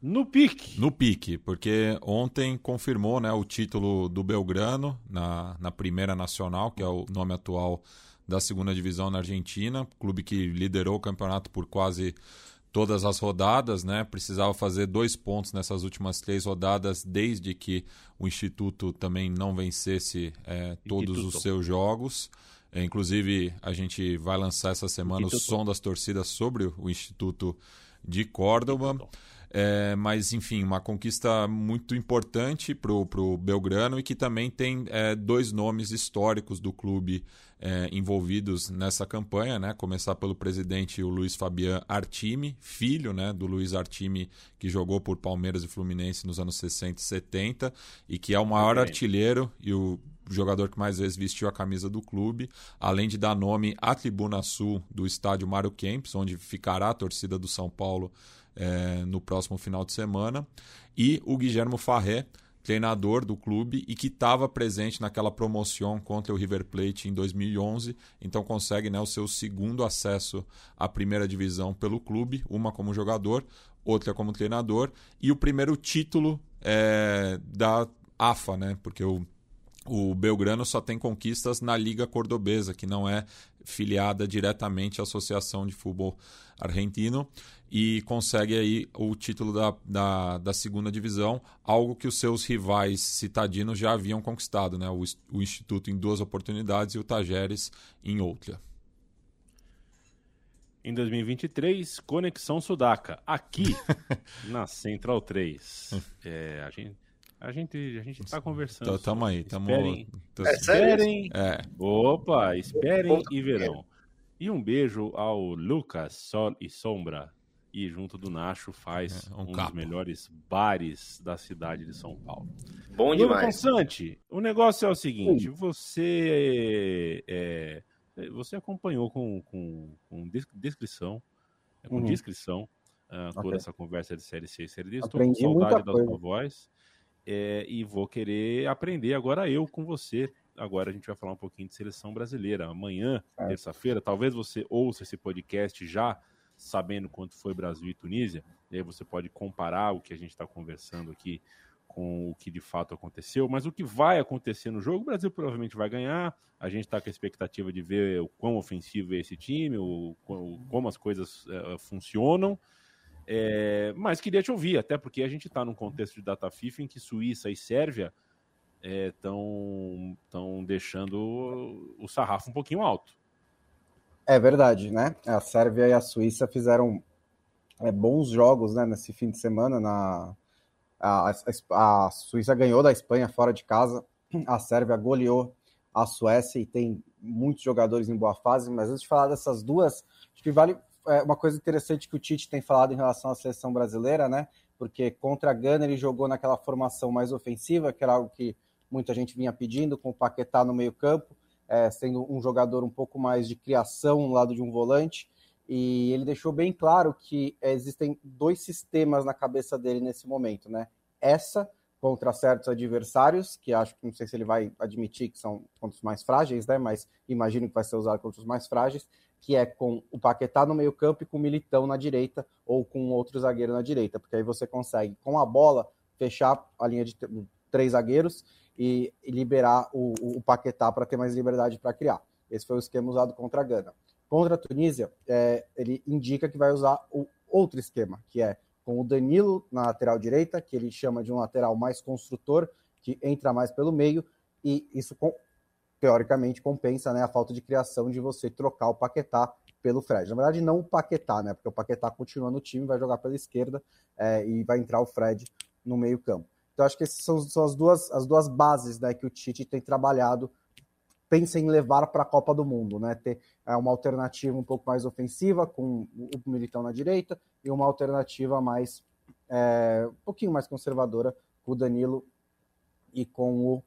No pique. No pique, porque ontem confirmou né, o título do Belgrano na, na Primeira Nacional, que é o nome atual da segunda divisão na Argentina, clube que liderou o campeonato por quase todas as rodadas, né? Precisava fazer dois pontos nessas últimas três rodadas, desde que o Instituto também não vencesse é, todos os seus jogos. É, inclusive, a gente vai lançar essa semana o som das torcidas sobre o Instituto de Córdoba. É, mas, enfim, uma conquista muito importante para o Belgrano e que também tem é, dois nomes históricos do clube é, envolvidos nessa campanha, né? Começar pelo presidente o Luiz Fabian Artime, filho né, do Luiz Artime, que jogou por Palmeiras e Fluminense nos anos 60 e 70 e que é o maior artilheiro e o jogador que mais vezes vestiu a camisa do clube, além de dar nome à tribuna sul do estádio Mário Kempis, onde ficará a torcida do São Paulo é, no próximo final de semana, e o Guilherme Farré, treinador do clube e que estava presente naquela promoção contra o River Plate em 2011, então consegue né, o seu segundo acesso à primeira divisão pelo clube, uma como jogador, outra como treinador, e o primeiro título é, da AFA, né, porque o o Belgrano só tem conquistas na Liga Cordobesa, que não é filiada diretamente à Associação de Futebol Argentino, e consegue aí o título da, da, da, segunda divisão, algo que os seus rivais citadinos já haviam conquistado, né? o, o Instituto em duas oportunidades e o Tajeres em outra. Em 2023, Conexão Sudaca, aqui na Central 3. É, a gente a gente, a gente tá conversando. Então, tamo aí, tamo. Esperem. É, esperem. É. Opa, esperem e verão. E um beijo ao Lucas, Sol e Sombra. E junto do Nacho faz é, um, um dos melhores bares da cidade de São Paulo. Bom demais. Constante, o negócio é o seguinte: você é, você acompanhou com, com, com descrição, com uhum. descrição uh, toda okay. essa conversa de série C e série D. Estou com saudade da sua voz. É, e vou querer aprender agora eu com você. Agora a gente vai falar um pouquinho de seleção brasileira. Amanhã, é. terça-feira, talvez você ouça esse podcast já sabendo quanto foi Brasil e Tunísia. E aí você pode comparar o que a gente está conversando aqui com o que de fato aconteceu. Mas o que vai acontecer no jogo, o Brasil provavelmente vai ganhar. A gente está com a expectativa de ver o quão ofensivo é esse time, o, como as coisas uh, funcionam. É, mas queria te ouvir, até porque a gente está num contexto de data FIFA em que Suíça e Sérvia estão é, deixando o sarrafo um pouquinho alto. É verdade, né? A Sérvia e a Suíça fizeram é, bons jogos né, nesse fim de semana. Na... A, a, a Suíça ganhou da Espanha fora de casa, a Sérvia goleou a Suécia e tem muitos jogadores em boa fase. Mas antes de falar dessas duas, acho que vale é, uma coisa interessante que o Tite tem falado em relação à seleção brasileira, né? Porque contra a Gana ele jogou naquela formação mais ofensiva, que era algo que muita gente vinha pedindo, com o Paquetá no meio-campo, é, sendo um jogador um pouco mais de criação no lado de um volante. E ele deixou bem claro que existem dois sistemas na cabeça dele nesse momento, né? Essa contra certos adversários, que acho que não sei se ele vai admitir que são contra os mais frágeis, né? Mas imagino que vai ser usado contra os mais frágeis que é com o Paquetá no meio-campo e com o Militão na direita, ou com outro zagueiro na direita, porque aí você consegue, com a bola, fechar a linha de três zagueiros e, liberar o, o Paquetá para ter mais liberdade para criar. Esse foi o esquema usado contra a Gana. Contra a Tunísia, é, ele indica que vai usar o outro esquema, que é com o Danilo na lateral direita, que ele chama de um lateral mais construtor, que entra mais pelo meio, e isso com, teoricamente compensa né, a falta de criação de você trocar o Paquetá pelo Fred. Na verdade, não o Paquetá, né? Porque o Paquetá continua no time, vai jogar pela esquerda é, e vai entrar o Fred no meio-campo. Então, acho que essas são, são, as, duas, as duas bases né, que o Tite tem trabalhado, pensa em levar para a Copa do Mundo, né? Ter é, uma alternativa um pouco mais ofensiva, com o Militão na direita, e uma alternativa mais é, um pouquinho mais conservadora com o Danilo e com o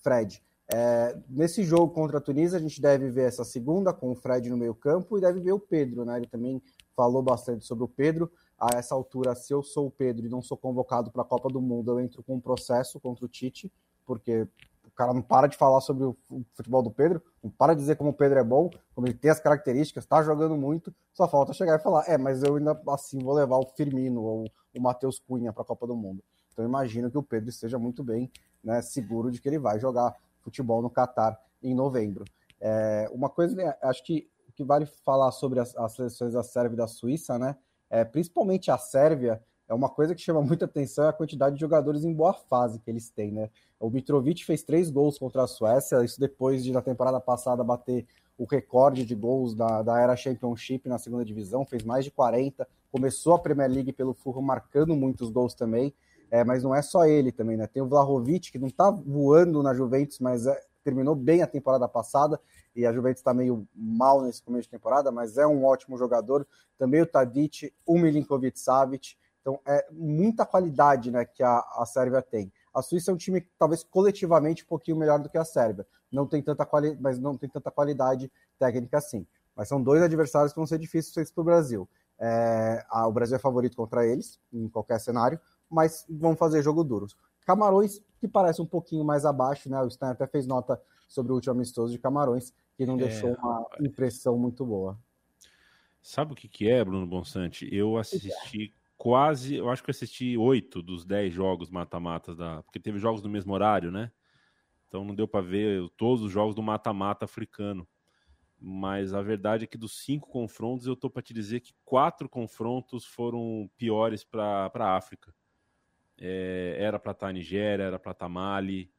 Fred. É, nesse jogo contra a Tunísia, a gente deve ver essa segunda com o Fred no meio-campo e deve ver o Pedro, né? Ele também falou bastante sobre o Pedro. A essa altura, se eu sou o Pedro e não sou convocado para a Copa do Mundo, eu entro com um processo contra o Tite, porque o cara não para de falar sobre o futebol do Pedro, não para de dizer como o Pedro é bom, como ele tem as características, está jogando muito, só falta chegar e falar: é, mas eu ainda assim vou levar o Firmino ou o Matheus Cunha para a Copa do Mundo. Então imagino que o Pedro esteja muito bem, né, seguro de que ele vai jogar futebol no Catar em novembro. É, uma coisa, né, acho que que vale falar sobre as, as seleções da Sérvia e da Suíça, né? É, principalmente a Sérvia, é uma coisa que chama muita atenção é a quantidade de jogadores em boa fase que eles têm, né? O Mitrovic fez três gols contra a Suécia, isso depois de na temporada passada bater o recorde de gols da, da era Championship na segunda divisão, fez mais de 40, começou a Premier League pelo Furro marcando muitos gols também, é, mas não é só ele também, né? Tem o Vlahovic, que não tá voando na Juventus, mas é, terminou bem a temporada passada, e a Juventus está meio mal nesse começo de temporada, mas é um ótimo jogador. Também o Tadic, o Milinkovic Savic, então, é muita qualidade né, que a, a Sérvia tem. A Suíça é um time talvez coletivamente um pouquinho melhor do que a Sérvia, não tem tanta quali mas não tem tanta qualidade técnica assim. Mas são dois adversários que vão ser difíceis para o Brasil. É, a, o Brasil é favorito contra eles, em qualquer cenário, mas vão fazer jogo duro. Camarões, que parece um pouquinho mais abaixo, né? O Stan até fez nota sobre o último amistoso de Camarões, que não é, deixou uma impressão muito boa. Sabe o que, que é, Bruno Bonsante? Eu assisti quase, eu acho que eu assisti oito dos dez jogos mata-matas da, porque teve jogos no mesmo horário, né? Então não deu para ver todos os jogos do mata-mata africano. Mas a verdade é que dos cinco confrontos, eu tô para te dizer que quatro confrontos foram piores para a África. É, era para estar tá Nigéria, era para estar tá Mali.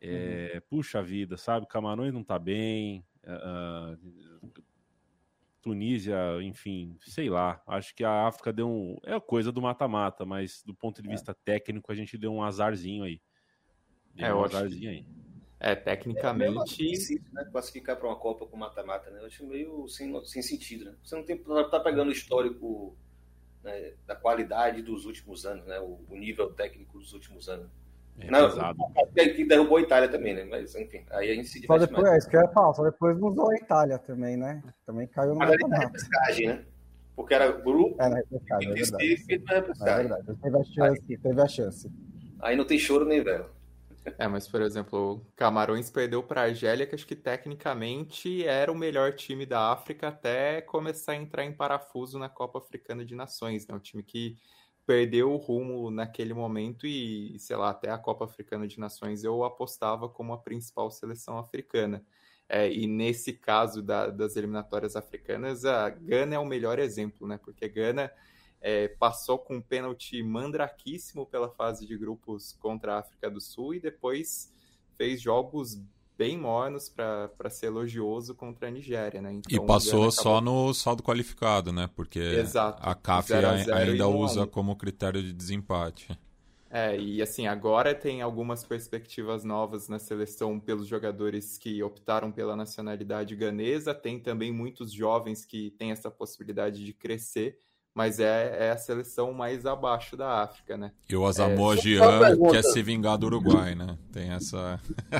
É, uhum. Puxa vida, sabe? Camarões não tá bem. Uh, Tunísia, enfim, sei lá. Acho que a África deu um. É coisa do mata-mata, mas do ponto de é. vista é. técnico, a gente deu um azarzinho aí. Deu é, um azarzinho aí. É, tecnicamente. É difícil, né? Classificar para uma Copa com mata-mata, né? Eu acho meio sem, sem sentido, né? Você não tem. tá pegando o histórico né, da qualidade dos últimos anos, né? O, o nível técnico dos últimos anos. É não, pesado. Que derrubou a Itália também, né? Mas, enfim, aí a gente se Só depois, mais. É isso que eu ia falar, só depois mudou a Itália também, né? Também caiu no mata pescagem, né? Porque era grupo. É, na repescagem, é verdade. É verdade, teve a chance, aí, teve a chance. Aí não tem choro nem vela. É, mas, por exemplo, Camarões perdeu para a Argélia, que acho que tecnicamente era o melhor time da África até começar a entrar em parafuso na Copa Africana de Nações, né? Um time que perdeu o rumo naquele momento e, sei lá, até a Copa Africana de Nações eu apostava como a principal seleção africana. É, e nesse caso da, das eliminatórias africanas, a Gana é o melhor exemplo, né? Porque Gana é, passou com um pênalti mandraquíssimo pela fase de grupos contra a África do Sul e depois fez jogos bem mornos para ser elogioso contra a Nigéria, né? Então, e passou acabou... só no saldo qualificado, né? Porque Exato. a CAF a ainda usa como critério de desempate. É, e assim, agora tem algumas perspectivas novas na seleção pelos jogadores que optaram pela nacionalidade ganesa, tem também muitos jovens que têm essa possibilidade de crescer mas é, é, a seleção mais abaixo da África, né? E o Asamoah é, Gyan quer se vingar do Uruguai, né? Tem essa... É,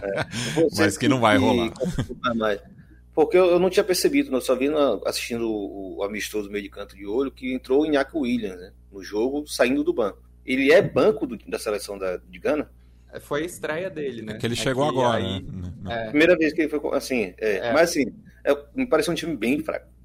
mas que não vai rolar. Porque eu, não tinha percebido, eu só vi assistindo o, amistoso meio de canto de olho que entrou o Iñaki Williams né, no jogo, saindo do banco. Ele é banco do, da seleção da, de Gana? É, foi a estreia dele, né? É que ele chegou agora, aí, né? É. Primeira vez que ele foi assim, é, mas assim, me pareceu um time bem fraco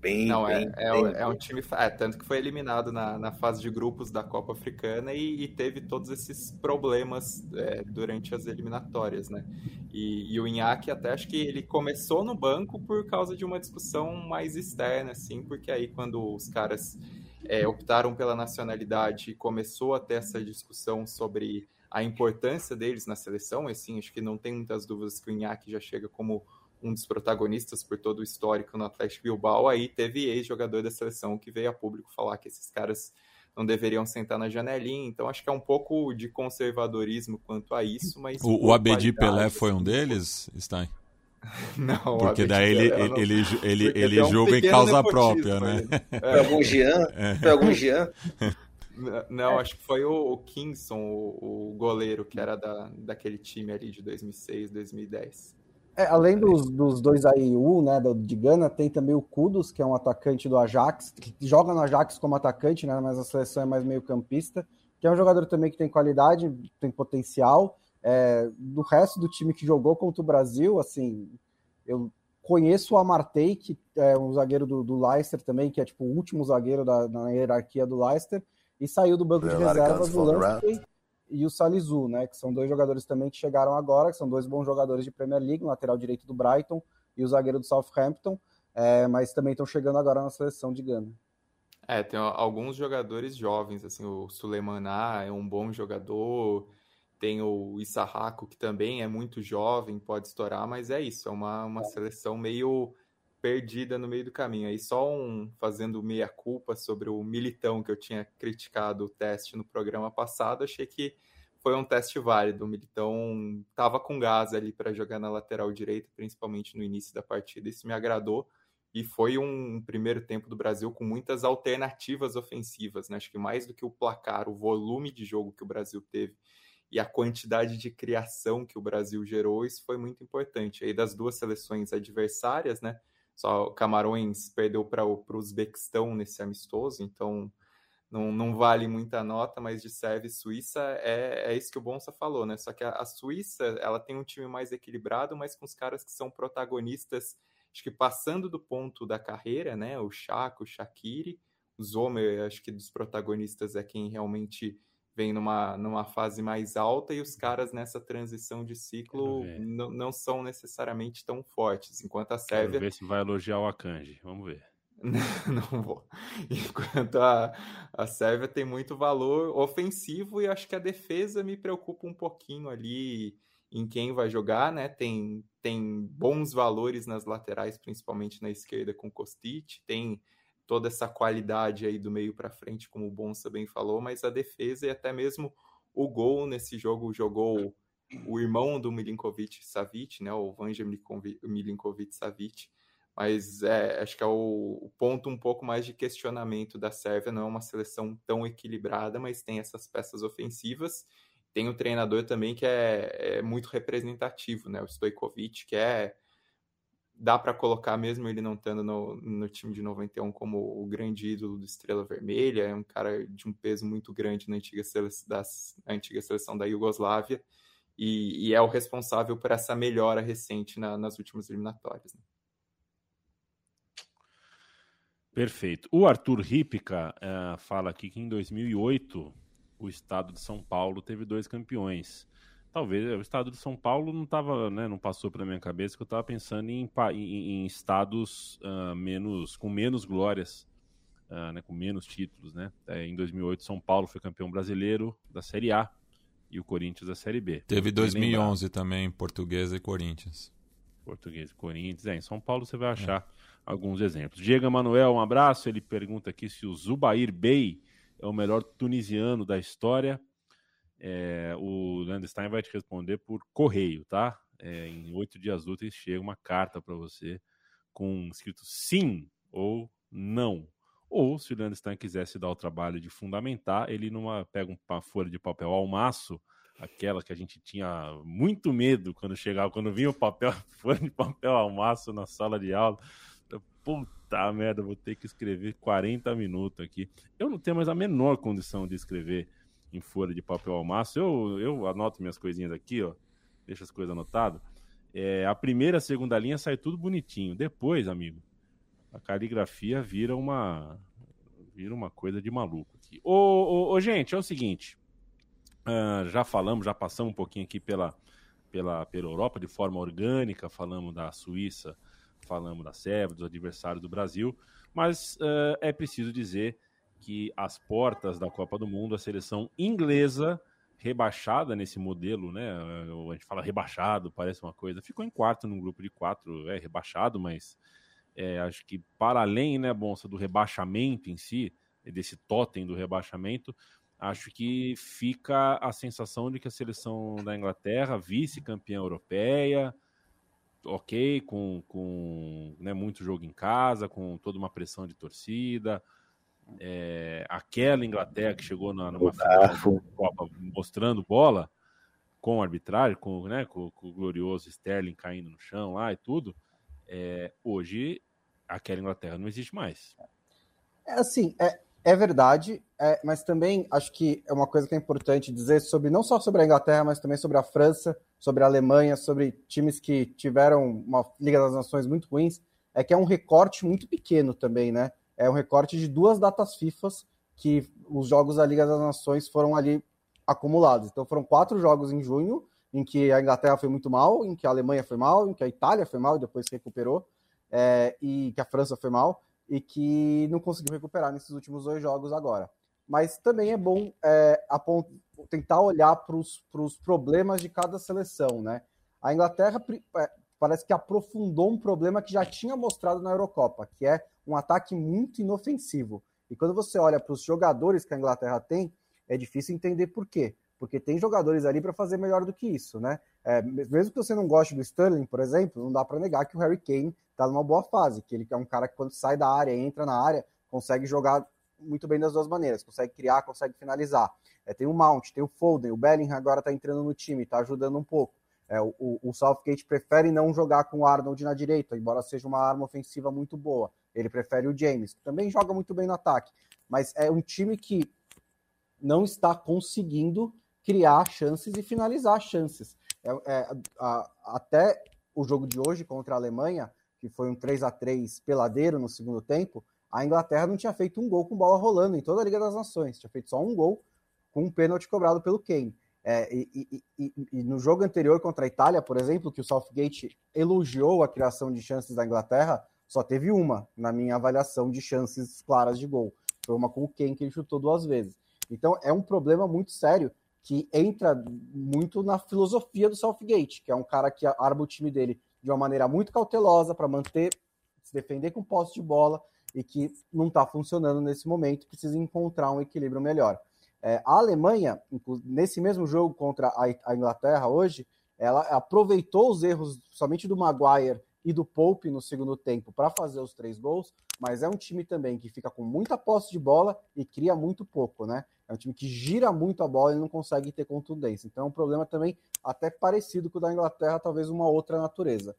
bem. Não, é, bem, é, bem, é, um time. É, tanto que foi eliminado na, na fase de grupos da Copa Africana e, e teve todos esses problemas é, durante as eliminatórias, né? E, e o Inhaque até acho que ele começou no banco por causa de uma discussão mais externa, assim, porque aí quando os caras é, optaram pela nacionalidade começou a ter essa discussão sobre a importância deles na seleção, assim, acho que não tem muitas dúvidas que o Inhaque já chega como um dos protagonistas por todo o histórico no Atlético Bilbao, aí teve ex-jogador da seleção que veio a público falar que esses caras não deveriam sentar na janelinha, então acho que é um pouco de conservadorismo quanto a isso, mas... O, o Abedi Pelé foi um deles, Stein? Não, Porque daí ele, ele, ele, ele, ele um em causa própria, né? Foi algum Jean? É. Foi algum Jean? Não, acho que foi o, o Kingston, o, o, goleiro, que era da, daquele time ali de 2006, 2010. É, além dos, dos dois AIU, né, de Gana, tem também o Kudos, que é um atacante do Ajax, que joga no Ajax como atacante, né, mas a seleção é mais meio campista, que é um jogador também que tem qualidade, tem potencial. É, do resto do time que jogou contra o Brasil, assim, eu conheço o Amartey, que é um zagueiro do, do Leicester também, que é tipo o último zagueiro da, na hierarquia do Leicester, e saiu do banco de reservas do Lansky e o Salizu, né? Que são dois jogadores também que chegaram agora, que são dois bons jogadores de Premier League, o lateral direito do Brighton e o zagueiro do Southampton, é, mas também estão chegando agora na seleção de Gana. É, tem alguns jogadores jovens, assim, o Sulemaná é um bom jogador, tem o Issahaku, que também é muito jovem, pode estourar, mas é isso, é uma, uma seleção meio perdida no meio do caminho. Aí só um fazendo meia-culpa sobre o Militão, que eu tinha criticado o teste no programa passado, achei que foi um teste válido. O Militão estava com gás ali para jogar na lateral direita, principalmente no início da partida. Isso me agradou. E foi um primeiro tempo do Brasil com muitas alternativas ofensivas. Né? Acho que mais do que o placar, o volume de jogo que o Brasil teve e a quantidade de criação que o Brasil gerou, isso foi muito importante. Aí das duas seleções adversárias, né? Só Camarões perdeu para o Uzbequistão nesse amistoso, então não, não vale muita nota, mas de Sérvia e Suíça é, é isso que o Bonsa falou, né? Só que a, a, Suíça ela tem um time mais equilibrado, mas com os caras que são protagonistas, acho que passando do ponto da carreira, né? O Chaco, o Shaqiri, o Zomer, acho que dos protagonistas é quem realmente vem numa, numa fase mais alta e os quero, nessa transição de ciclo não são necessariamente tão fortes, enquanto a Sérvia... Quero ver se vai elogiar o Akanji, vamos ver. não vou. Enquanto a, a Sérvia tem muito valor ofensivo e acho que a defesa me preocupa um pouquinho ali em quem vai jogar, né? Tem, tem bons valores nas laterais, principalmente na esquerda com Kostic, tem toda essa qualidade aí do meio para frente, como o Bonsa bem falou, mas a defesa e até mesmo o gol nesse jogo jogou o irmão do Milinkovic Savic, né? O Vanja Milinkovic Savic mas é, acho que é o, o, ponto um pouco mais de questionamento da Sérvia. Não é uma seleção tão equilibrada, mas tem essas peças ofensivas. Tem o treinador também que é, é muito representativo, né? O Stojkovic, que é dá para colocar mesmo ele não estando no, no time de 91 como o grande ídolo do Estrela Vermelha, é um cara de um peso muito grande na antiga, seleção, das, na antiga seleção da Iugoslávia e, e, é o responsável por essa melhora recente na, nas últimas eliminatórias. Né? Perfeito. O Arthur Ripka uh, fala aqui que em 2008 o estado de São Paulo teve dois campeões. Talvez o estado de São Paulo não tava, né, não passou pela minha cabeça que eu estava pensando em, em, em estados uh, menos com menos glórias, uh, né, com menos títulos, né? É, em 2008 São Paulo foi campeão brasileiro da Série A e o Corinthians da Série B. Teve 2011 também, Portuguesa e Corinthians. Português e Corinthians. É, em São Paulo você vai achar é alguns exemplos. Diego Manuel, um abraço. Ele pergunta aqui se o Zubair Bey é o melhor tunisiano da história. É, o Landstein vai te responder por correio, tá? É, em oito dias úteis chega uma carta para você com escrito sim ou não. Ou, se o Landstein quisesse dar o trabalho de fundamentar, ele numa, pega uma folha de papel ao maço, aquela que a gente tinha muito medo quando chegava, quando vinha o papel, folha de papel ao maço na sala de aula puta merda, vou ter que escrever 40 minutos aqui. Eu não tenho mais a menor condição de escrever em folha de papel ao. Eu, eu anoto minhas coisinhas aqui, ó. Deixa as coisas anotadas. É, a primeira, a segunda linha sai tudo bonitinho. Depois, amigo, a caligrafia vira uma vira uma coisa de maluco aqui. Ô, ô, ô gente, é o seguinte. Uh, já falamos, já passamos um pouquinho aqui pela, pela, pela Europa de forma orgânica, falamos da Suíça, falamos da Sérvia, dos adversários do Brasil, mas uh, é preciso dizer que as portas da Copa do Mundo, a seleção inglesa rebaixada nesse modelo, né? A gente fala rebaixado, parece uma coisa. Ficou em quarto num grupo de quatro, é rebaixado, mas é, acho que para além, né, Bonsa, do rebaixamento em si, desse totem do rebaixamento, acho que fica a sensação de que a seleção da Inglaterra, vice-campeã europeia, ok, com, com né, muito jogo em casa, com toda uma pressão de torcida. É, aquela Inglaterra que chegou na, numa final Copa mostrando bola com arbitragem, com, né, com, com, o glorioso Sterling caindo no chão lá e tudo. É, hoje aquela Inglaterra não existe mais. É assim, é, é verdade, é, mas também acho que é uma coisa que é importante dizer sobre não só sobre a Inglaterra, mas também sobre a França, sobre a Alemanha, sobre times que tiveram uma Liga das Nações muito ruins, é que é um recorte muito pequeno também, né? É um recorte de duas datas FIFA que os jogos da Liga das Nações foram ali acumulados. Então foram quatro jogos em junho, em que a Inglaterra foi muito mal, em que a Alemanha foi mal, em que a Itália foi mal e depois se recuperou, é, e que a França foi mal e que não conseguiu recuperar nesses últimos dois jogos agora. Mas também é bom é, tentar olhar para os pro problemas de cada seleção, né? A Inglaterra é, parece que aprofundou um problema que já tinha mostrado na Eurocopa, que é um ataque muito inofensivo. E quando você olha para os jogadores que a Inglaterra tem, é difícil entender por quê. Porque tem jogadores ali para fazer melhor do que isso, né? É, mesmo que você não goste do Sterling, por exemplo, não dá para negar que o Harry Kane está numa boa fase, que ele é um cara que quando sai da área, entra na área, consegue jogar muito bem das duas maneiras, consegue criar, consegue finalizar. É, tem o Mount, tem o Foden, o Bellingham agora está entrando no time, está ajudando um pouco. É, o, o Southgate prefere não jogar com o Arnold na direita, embora seja uma arma ofensiva muito boa. Ele prefere o James, que também joga muito bem no ataque. Mas é um time que não está conseguindo criar chances e finalizar chances. É, é, a, até o jogo de hoje contra a Alemanha, que foi um 3 a 3 peladeiro no segundo tempo, a Inglaterra não tinha feito um gol com bola rolando em toda a Liga das Nações, tinha feito só um gol com um pênalti cobrado pelo Kane. É, e, e, e, e, no jogo anterior contra a Itália, por exemplo, que o Southgate elogiou a criação de chances da Inglaterra, só teve uma na minha avaliação de chances claras de gol. Foi uma com o Kane que ele chutou duas vezes. Então é um problema muito sério que entra muito na filosofia do Southgate, que é um cara que arma o time dele de uma maneira muito cautelosa para manter, se defender com posse de bola e que não está funcionando nesse momento, precisa encontrar um equilíbrio melhor. É, a Alemanha, nesse mesmo jogo contra a, Inglaterra hoje, ela aproveitou os erros somente do Maguire e do Pope no segundo tempo para fazer os três gols, mas é um time também que fica com muita posse de bola e cria muito pouco, né? É um time que gira muito a bola e não consegue ter contundência. Então é um problema também até parecido com o da Inglaterra, talvez uma outra natureza.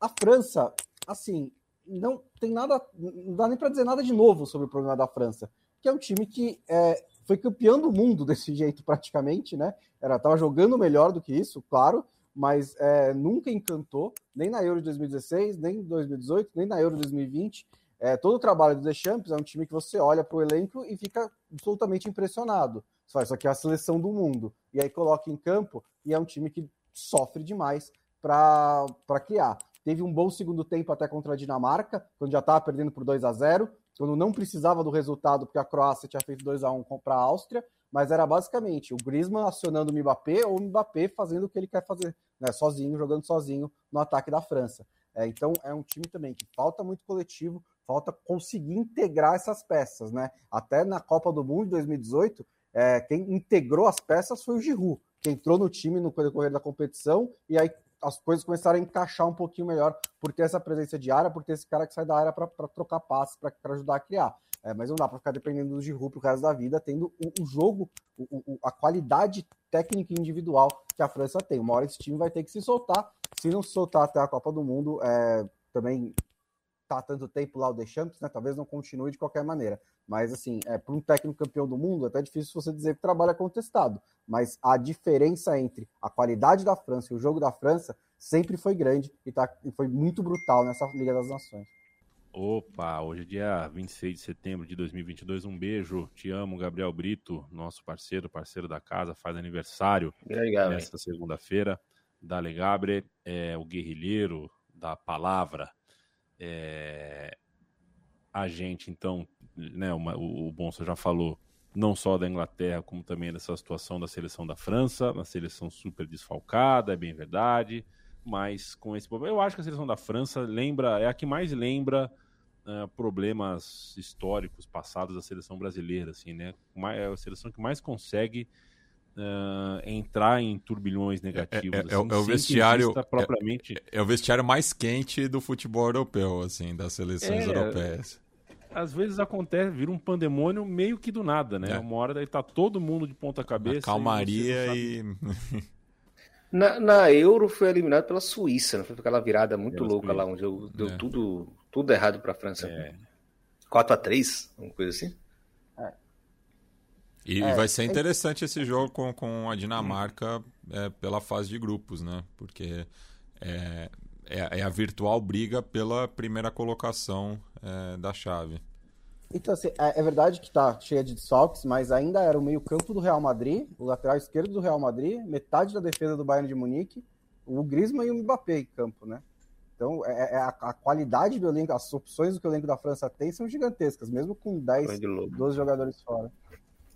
A França, assim, não tem nada, não dá nem para dizer nada de novo sobre o problema da França, que é um time que é, foi campeão do mundo desse jeito praticamente, né? Era tava jogando melhor do que isso, claro, mas é, nunca encantou, nem na Euro de 2016, nem em 2018, nem na Euro de 2020. É, todo o trabalho do Deschamps é um time que você olha para o elenco e fica absolutamente impressionado. Isso aqui é a seleção do mundo. E aí coloca em campo e é um time que sofre demais para criar. Teve um bom segundo tempo até contra a Dinamarca, quando já estava perdendo por 2 a 0 quando não precisava do resultado, porque a Croácia tinha feito 2 a 1 para a Áustria, mas era basicamente o Griezmann acionando o Mbappé ou o Mbappé fazendo o que ele quer fazer, né, sozinho, jogando sozinho no ataque da França. É, então é um time também que falta muito coletivo, falta conseguir integrar essas peças, né? Até na Copa do Mundo de 2018, é, quem integrou as peças foi o Giroud, que entrou no time no decorrer da competição e aí as coisas começaram a encaixar um pouquinho melhor por ter essa presença de área, por ter esse cara que sai da área para trocar passes, para ajudar a criar. É, mas não dá para ficar dependendo do Giroud pro resto da vida, tendo o, o jogo, o, o, a qualidade técnica individual que a França tem. Uma hora esse time vai ter que se soltar. Se não se soltar até a Copa do Mundo, é, também tá tanto tempo lá o Deschamps, né? Talvez não continue de qualquer maneira. Mas, assim, é, para um técnico campeão do mundo, é até difícil você dizer que o trabalho é contestado. Mas a diferença entre a qualidade da França e o jogo da França sempre foi grande e, tá, e foi muito brutal nessa Liga das Nações. Opa, hoje é dia 26 de setembro de 2022. Um beijo, te amo, Gabriel Brito, nosso parceiro, parceiro da casa, faz aniversário Legal, nesta segunda-feira. Dale Gabriel, é o guerrilheiro da palavra. É, a gente, então, né, uma, o, o Bonsa já falou, não só da Inglaterra, como também dessa situação da seleção da França, uma seleção super desfalcada, é bem verdade, mas com esse problema. Eu acho que a seleção da França lembra, é a que mais lembra uh, problemas históricos passados da seleção brasileira, assim, né? É a seleção que mais consegue uh, entrar em turbilhões negativos. É, é, assim, é, é o vestiário propriamente... É, é, o vestiário mais quente do futebol europeu, assim, das seleções é, europeias. Às vezes acontece, vira um pandemônio meio que do nada, né? Uma hora daí tá todo mundo de ponta cabeça. A calmaria e. na, na, Euro foi eliminado pela Suíça, não foi aquela virada muito louca lá, onde deu, tudo, tudo errado pra França. É. 4x3, uma coisa assim. E é, vai ser é interessante esse jogo com, com a Dinamarca é, pela fase de grupos, né? Porque é, é, é a virtual briga pela primeira colocação é, da chave. Então, assim, é, é, verdade que tá cheia de desfalques, mas ainda era o meio-campo do Real Madrid, o lateral esquerdo do Real Madrid, metade da defesa do Bayern de Munique, o Griezmann e o Mbappé em campo, né? Então, é, é a, a, qualidade do elenco, as opções que o elenco da França tem são gigantescas, mesmo com 10, 12 jogadores fora.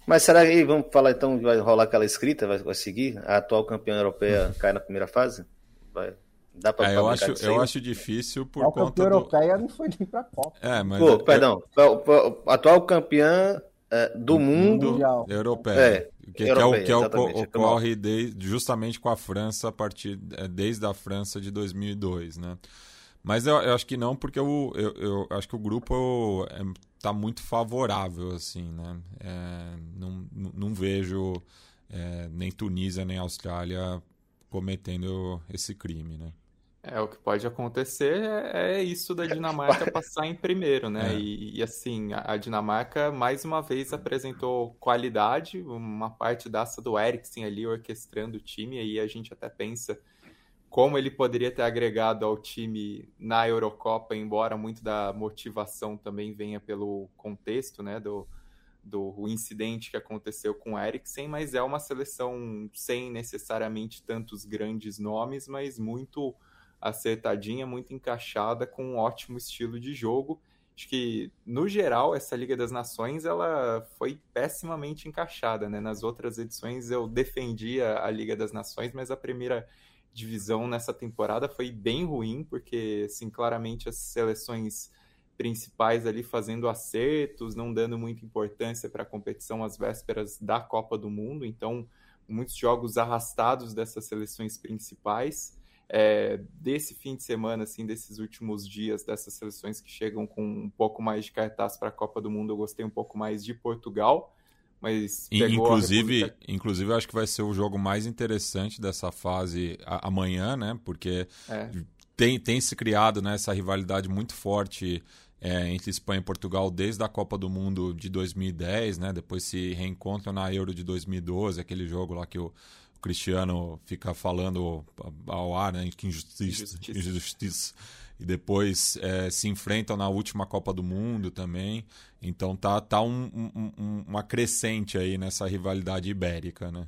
Mas será que, vamos falar então, vai rolar aquela escrita, vai, vai seguir? A atual campeã europeia cai na primeira fase? Vai, dá pra é, eu acho, eu acho difícil por a conta do... europeia não foi nem pra Copa. É, mas... Pô, é, perdão, é... atual campeã é, do mundo... Mundial. Europeia. É, que, europeia, que é o que é ocorre justamente com a França a partir é, desde a França de 2002, né? Mas eu, eu acho que não, porque eu, eu, eu acho que o grupo está é, muito favorável, assim, né? É, não, não vejo é, nem Tunísia nem Austrália cometendo esse crime, né? É, o que pode acontecer é, é isso da Dinamarca passar em primeiro, né? É. E, e, assim, a Dinamarca mais uma vez apresentou qualidade, uma parte dessa do Eriksen ali orquestrando o time, aí a gente até pensa como ele poderia ter agregado ao time na Eurocopa, embora muito da motivação também venha pelo contexto, né, do, do incidente que aconteceu com o Eriksen, mas é uma seleção sem necessariamente tantos grandes nomes, mas muito acertadinha, muito encaixada, com um ótimo estilo de jogo. Acho que, no geral, essa Liga das Nações ela foi pessimamente encaixada. Né? Nas outras edições eu defendia a Liga das Nações, mas a primeira divisão nessa temporada foi bem ruim, porque, assim, claramente as seleções principais ali fazendo acertos, não dando muita importância para a competição às vésperas da Copa do Mundo, então muitos jogos arrastados dessas seleções principais. É, desse fim de semana, assim, desses últimos dias, dessas seleções que chegam com um pouco mais de cartaz para a Copa do Mundo, eu gostei um pouco mais de Portugal mas inclusive, República... inclusive acho que vai ser o jogo mais interessante dessa fase amanhã, né? Porque é. tem, tem se criado né, essa rivalidade muito forte é, entre Espanha e Portugal desde a Copa do Mundo de 2010, né? Depois se reencontram na Euro de 2012, aquele jogo lá que o Cristiano fica falando ao ar, né? Que injustiça. injustiça. injustiça e depois é, se enfrentam na última Copa do Mundo também. Então tá, tá um, um, uma crescente aí nessa rivalidade ibérica, né?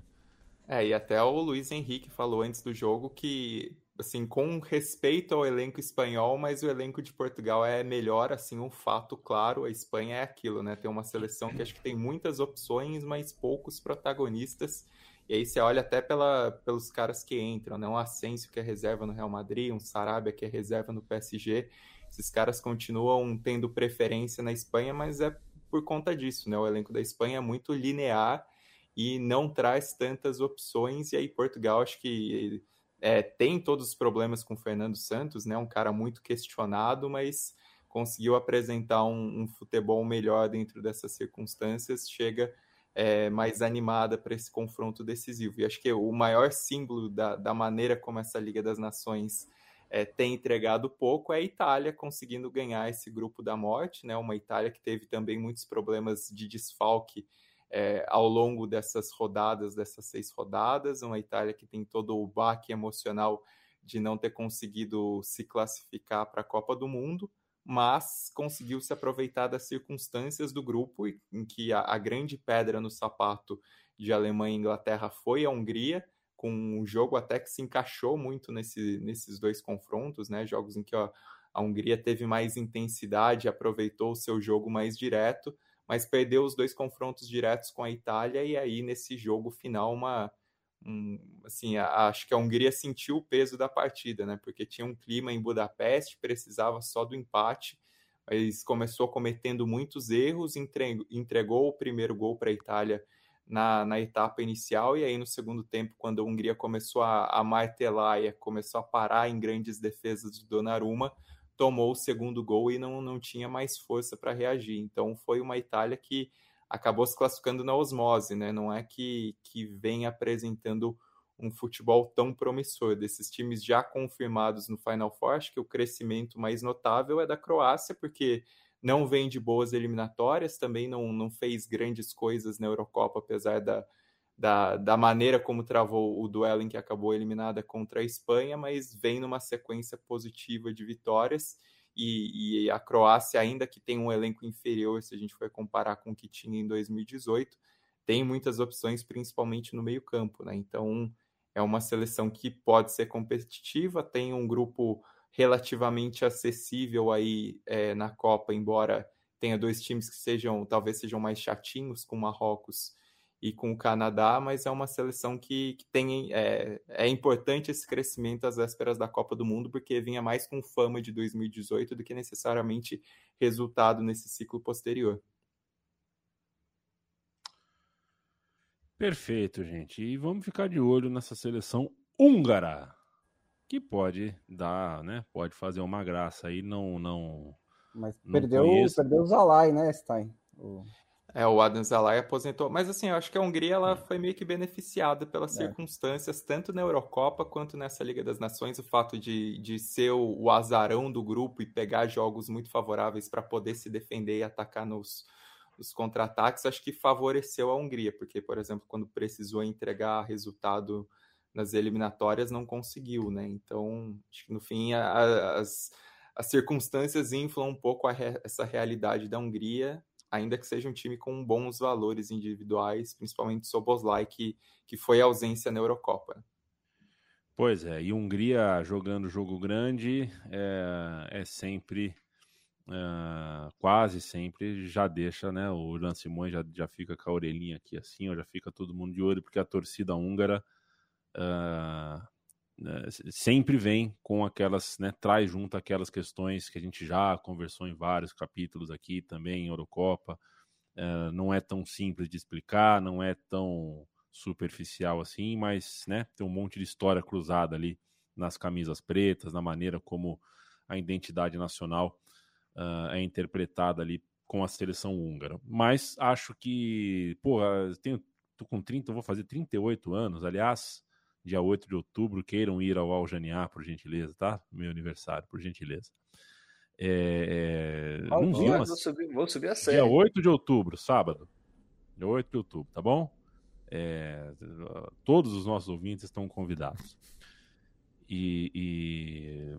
É, e até o Luiz Henrique falou antes do jogo que, assim, com respeito ao elenco espanhol, mas o elenco de Portugal é melhor, assim, um fato claro, a Espanha é aquilo, né? Tem uma seleção que acho que tem muitas opções, mas poucos protagonistas. E aí você olha até pela, pelos caras que entram, né? Um Asensio que é reserva no Real Madrid, um Sarabia que é reserva no PSG. Esses caras continuam tendo preferência na Espanha, mas é por conta disso, né? O elenco da Espanha é muito linear e não traz tantas opções. E aí Portugal acho que é, tem todos os problemas com o Fernando Santos, né? Um cara muito questionado, mas conseguiu apresentar um, um futebol melhor dentro dessas circunstâncias. Chega é, mais animada para esse confronto decisivo. E acho que o maior símbolo da, da maneira como essa Liga das Nações é, tem entregado pouco é a Itália conseguindo ganhar esse grupo da morte, né? Uma Itália que teve também muitos problemas de desfalque é, ao longo dessas rodadas, dessas seis rodadas, uma Itália que tem todo o baque emocional de não ter conseguido se classificar para a Copa do Mundo mas conseguiu se aproveitar das circunstâncias do grupo, em que a, a grande pedra no sapato de Alemanha e Inglaterra foi a Hungria, com um jogo até que se encaixou muito nesse, nesses dois confrontos, né? Jogos em que ó, a Hungria teve mais intensidade, aproveitou o seu jogo mais direto, mas perdeu os dois confrontos diretos com a Itália, e aí nesse jogo final uma um, assim, a, acho que a Hungria sentiu o peso da partida, né? Porque tinha um clima em Budapeste, precisava só do empate, mas começou cometendo muitos erros, entregou, entregou o primeiro gol para a Itália na, na etapa inicial, e aí no segundo tempo, quando a Hungria começou a, a martelar e começou a parar em grandes defesas do Donnarumma, tomou o segundo gol e não, não tinha mais força para reagir. Então foi uma Itália que acabou se classificando na osmose, né? Não é que, que vem apresentando um futebol tão promissor. Desses times já confirmados no Final Four, acho que o crescimento mais notável é da Croácia, porque não vem de boas eliminatórias, também não, não fez grandes coisas na Eurocopa, apesar da, da, da maneira como travou o duelo em que acabou eliminada contra a Espanha, mas vem numa sequência positiva de vitórias e, e, a Croácia, ainda que tem um elenco inferior, se a gente for comparar com o que tinha em 2018, tem muitas opções, principalmente no meio-campo, né? Então é uma seleção que pode ser competitiva, tem um grupo relativamente acessível aí é, na Copa, embora tenha dois times que sejam talvez sejam mais chatinhos com Marrocos e com o Canadá, mas é uma seleção que, que tem é, é importante esse crescimento às vésperas da Copa do Mundo, porque vinha mais com fama de 2018 do que necessariamente resultado nesse ciclo posterior. Perfeito, gente. E vamos ficar de olho nessa seleção húngara, que pode dar, né? Pode fazer uma graça aí, não, não. Mas não perdeu, perdeu o Zalai, né, Stein? O... É, o Adam Zalai aposentou. Mas assim, eu acho que a Hungria ela foi meio que beneficiada pelas é. circunstâncias, tanto na Eurocopa quanto nessa Liga das Nações, o fato de, de ser o, o azarão do grupo e pegar jogos muito favoráveis para poder se defender e atacar nos, nos contra-ataques, acho que favoreceu a Hungria, porque, por exemplo, quando precisou entregar resultado nas eliminatórias, não conseguiu, né? Então, acho que no fim a, a, as, as circunstâncias inflam um pouco re, essa realidade da Hungria ainda que seja um time com bons valores individuais, principalmente Soboslai, que, que foi ausência na Eurocopa. Pois é, e Hungria jogando jogo grande é, é sempre, é, quase sempre, já deixa, né? O Juan Simões já, já fica com a orelhinha aqui assim, ó, já fica todo mundo de olho, porque a torcida húngara né, sempre vem com aquelas, né, traz junto aquelas questões que a gente já conversou em vários capítulos aqui também em Eurocopa. Uh, não é tão simples de explicar, não é tão superficial assim, mas né, tem um monte de história cruzada ali nas camisas pretas, na maneira como a identidade nacional uh, é interpretada ali com a seleção húngara. Mas acho que, pô, tenho, tô com 30, vou fazer 38 anos, aliás, dia 8 de outubro, queiram ir ao Aljaniá, por gentileza, tá? Meu aniversário, por gentileza. É, é, não vi uma... vou, subir, vou subir a série. Dia 8 de outubro, sábado. Dia 8 de outubro, tá bom? É, todos os nossos ouvintes estão convidados. E, e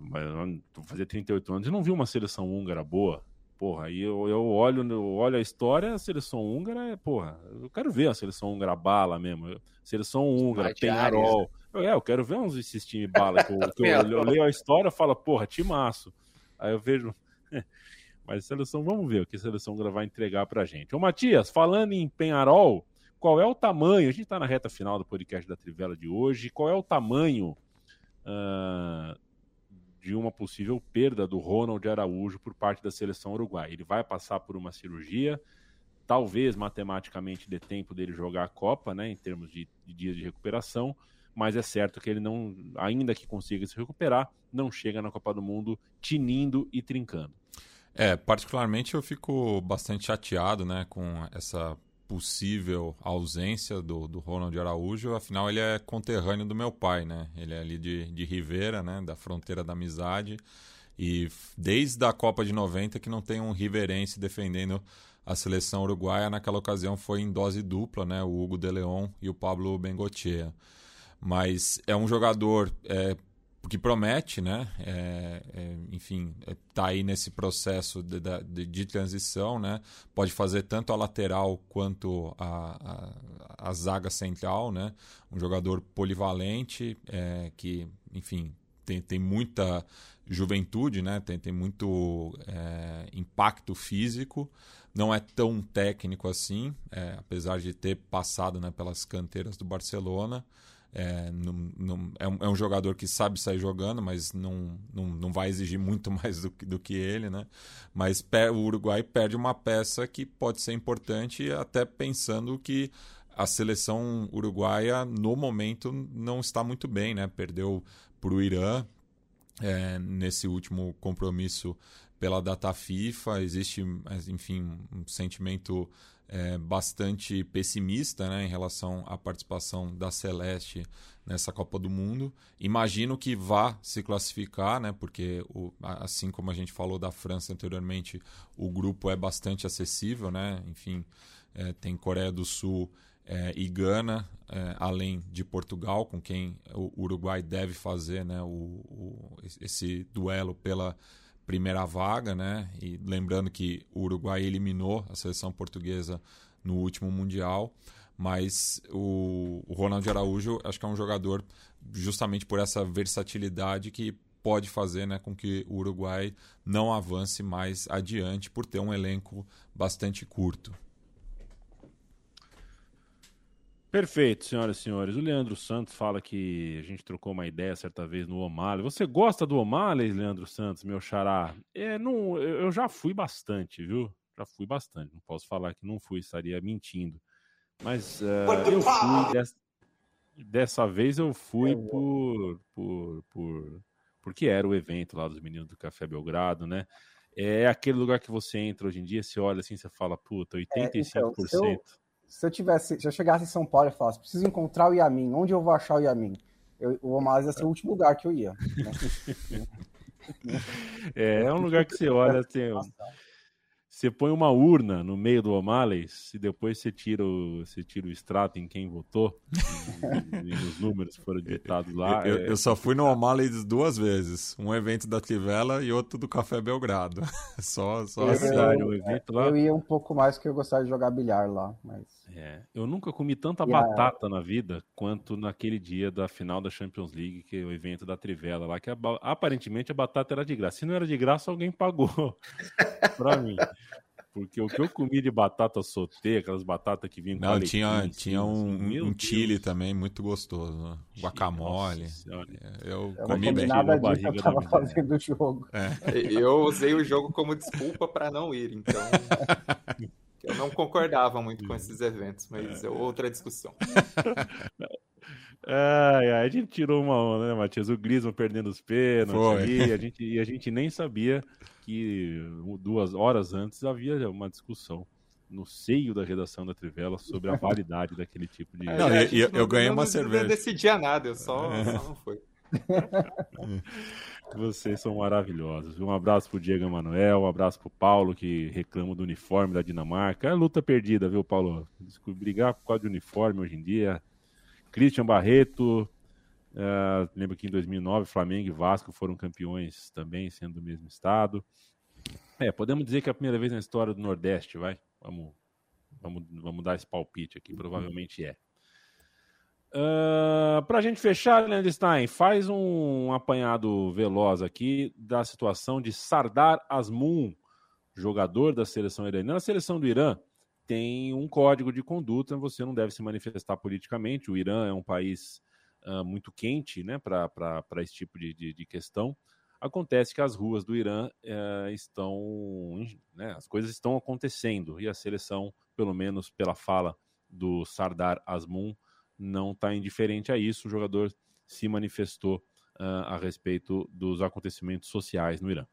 vou fazer 38 anos e não vi uma seleção húngara boa porra, aí eu, eu olho, eu olho a história, a seleção húngara é, porra, eu quero ver a seleção húngara bala mesmo. Seleção húngara, Penharol. Né? É, eu quero ver uns esses times bala que, eu, que eu, eu, leio a história e falo, porra, timaço. Aí eu vejo. Mas seleção, vamos ver o que a seleção húngara vai entregar pra gente. Ô, Matias, falando em Penharol, qual é o tamanho? A gente tá na reta final do podcast da Trivela de hoje. Qual é o tamanho uh, de uma possível perda do Ronald Araújo por parte da seleção uruguaia. Ele vai passar por uma cirurgia, talvez matematicamente dê tempo dele jogar a Copa, né, em termos de, de dias de recuperação, mas é certo que ele não, ainda que consiga se recuperar, não chega na Copa do Mundo tinindo e trincando. É, particularmente eu fico bastante chateado, né, com essa possível ausência do, do Ronald Araújo, afinal ele é conterrâneo do meu pai, né? Ele é ali de, de Rivera, né? Da fronteira da amizade. E desde a Copa de 90 que não tem um riverense defendendo a seleção uruguaia. Naquela ocasião foi em dose dupla, né? O Hugo de Leon e o Pablo Bengochea. Mas é um jogador é, que promete, né? É, é, enfim, está aí nesse processo de, de, de, transição, né? Pode fazer tanto a lateral quanto a, a, a zaga central, né? Um jogador polivalente é, que, enfim, tem, tem muita juventude, né? Tem, tem muito é, impacto físico. Não é tão técnico assim, é, apesar de ter passado né, pelas canteiras do Barcelona. É, não, não, é, um, é, um, jogador que sabe sair jogando, mas não, não, não vai exigir muito mais do, do que ele, né? Mas per, o Uruguai perde uma peça que pode ser importante, até pensando que a seleção uruguaia, no momento, não está muito bem, né? Perdeu para o Irã é, nesse último compromisso pela data FIFA. Existe, enfim, um sentimento é, bastante pessimista né, em relação à participação da Celeste nessa Copa do Mundo. Imagino que vá se classificar, né, porque o, assim como a gente falou da França anteriormente, o grupo é bastante acessível, né? Enfim, é, tem Coreia do Sul é, e Gana, é, além de Portugal, com quem o Uruguai deve fazer né, o, o esse duelo pela primeira vaga, né? E lembrando que o Uruguai eliminou a seleção portuguesa no último mundial, mas o, o Ronald Araújo acho que é um jogador justamente por essa versatilidade que pode fazer né, com que o Uruguai não avance mais adiante por ter um elenco bastante curto. Perfeito, senhoras e senhores. O Leandro Santos fala que a gente trocou uma ideia certa vez no O'Malley. Você gosta do O'Malley, Leandro Santos, meu xará? É, não, eu já fui bastante, viu? Já fui bastante. Não posso falar que não fui, estaria mentindo. Mas uh, eu fui. Dessa, dessa, vez eu fui por, por, por. Porque era o evento lá dos meninos do Café Belgrado, né? É aquele lugar que você entra hoje em dia, você olha assim, você fala, puta, 85%. É, então, se, eu, se eu tivesse, se eu chegasse em São Paulo e falasse, preciso encontrar o Yamin, onde eu vou achar o Yamin? Eu, o Omas ia ser o último lugar que eu ia. Né? é, é um lugar que você olha assim. Você põe uma urna no meio do O'Malley e depois você tira o, você tira o extrato em quem votou e, e os números foram ditados lá. Eu, é... eu só fui no O'Malley duas vezes. Um evento da Tivela e outro do Café Belgrado. só só eu, assim. Eu, evento lá. eu ia um pouco mais porque eu gostava de jogar bilhar lá. Mas... É, eu nunca comi tanta batata na vida quanto naquele dia da final da Champions League, que é o evento da Trivela lá, que a, aparentemente a batata era de graça. Se não era de graça, alguém pagou pra mim. Porque o que eu comi de batata sauté, aquelas batatas que vinham com Não, tinha, tinha um, um chile também muito gostoso. Né? Guacamole. É, eu, eu comi bem. Nada disso eu tava fazendo o jogo. É. Eu usei o jogo como desculpa para não ir, então. eu não concordava muito com esses eventos, mas é outra discussão. Ai, ai, a gente tirou uma onda, né, Matias? O Griezmann perdendo os pênaltis e a gente, e a gente nem sabia que duas horas antes havia uma discussão no seio da redação da Trivela sobre a validade daquele tipo de. Não, eu, eu, eu ganhei uma cerveja. Eu não decidia nada, eu só, é. só não fui. Vocês são maravilhosos. Um abraço pro Diego Emanuel, um abraço pro Paulo, que reclama do uniforme da Dinamarca. É luta perdida, viu, Paulo? Brigar por causa de uniforme hoje em dia Christian Barreto, uh, lembro que em 2009 Flamengo e Vasco foram campeões também, sendo do mesmo estado. É, podemos dizer que é a primeira vez na história do Nordeste, vai? Vamos, vamos, vamos dar esse palpite aqui, provavelmente é. Uh, Para a gente fechar, Leandro Stein, faz um apanhado veloz aqui da situação de Sardar Asmun, jogador da seleção iraniana. A seleção do Irã tem um código de conduta, você não deve se manifestar politicamente. O Irã é um país uh, muito quente né, para esse tipo de, de, de, questão. Acontece que as ruas do Irã uh, estão. Né, as coisas estão acontecendo e a seleção, pelo menos pela fala do Sardar Asmun, não está indiferente a isso. O jogador se manifestou uh, a respeito dos acontecimentos sociais no Irã.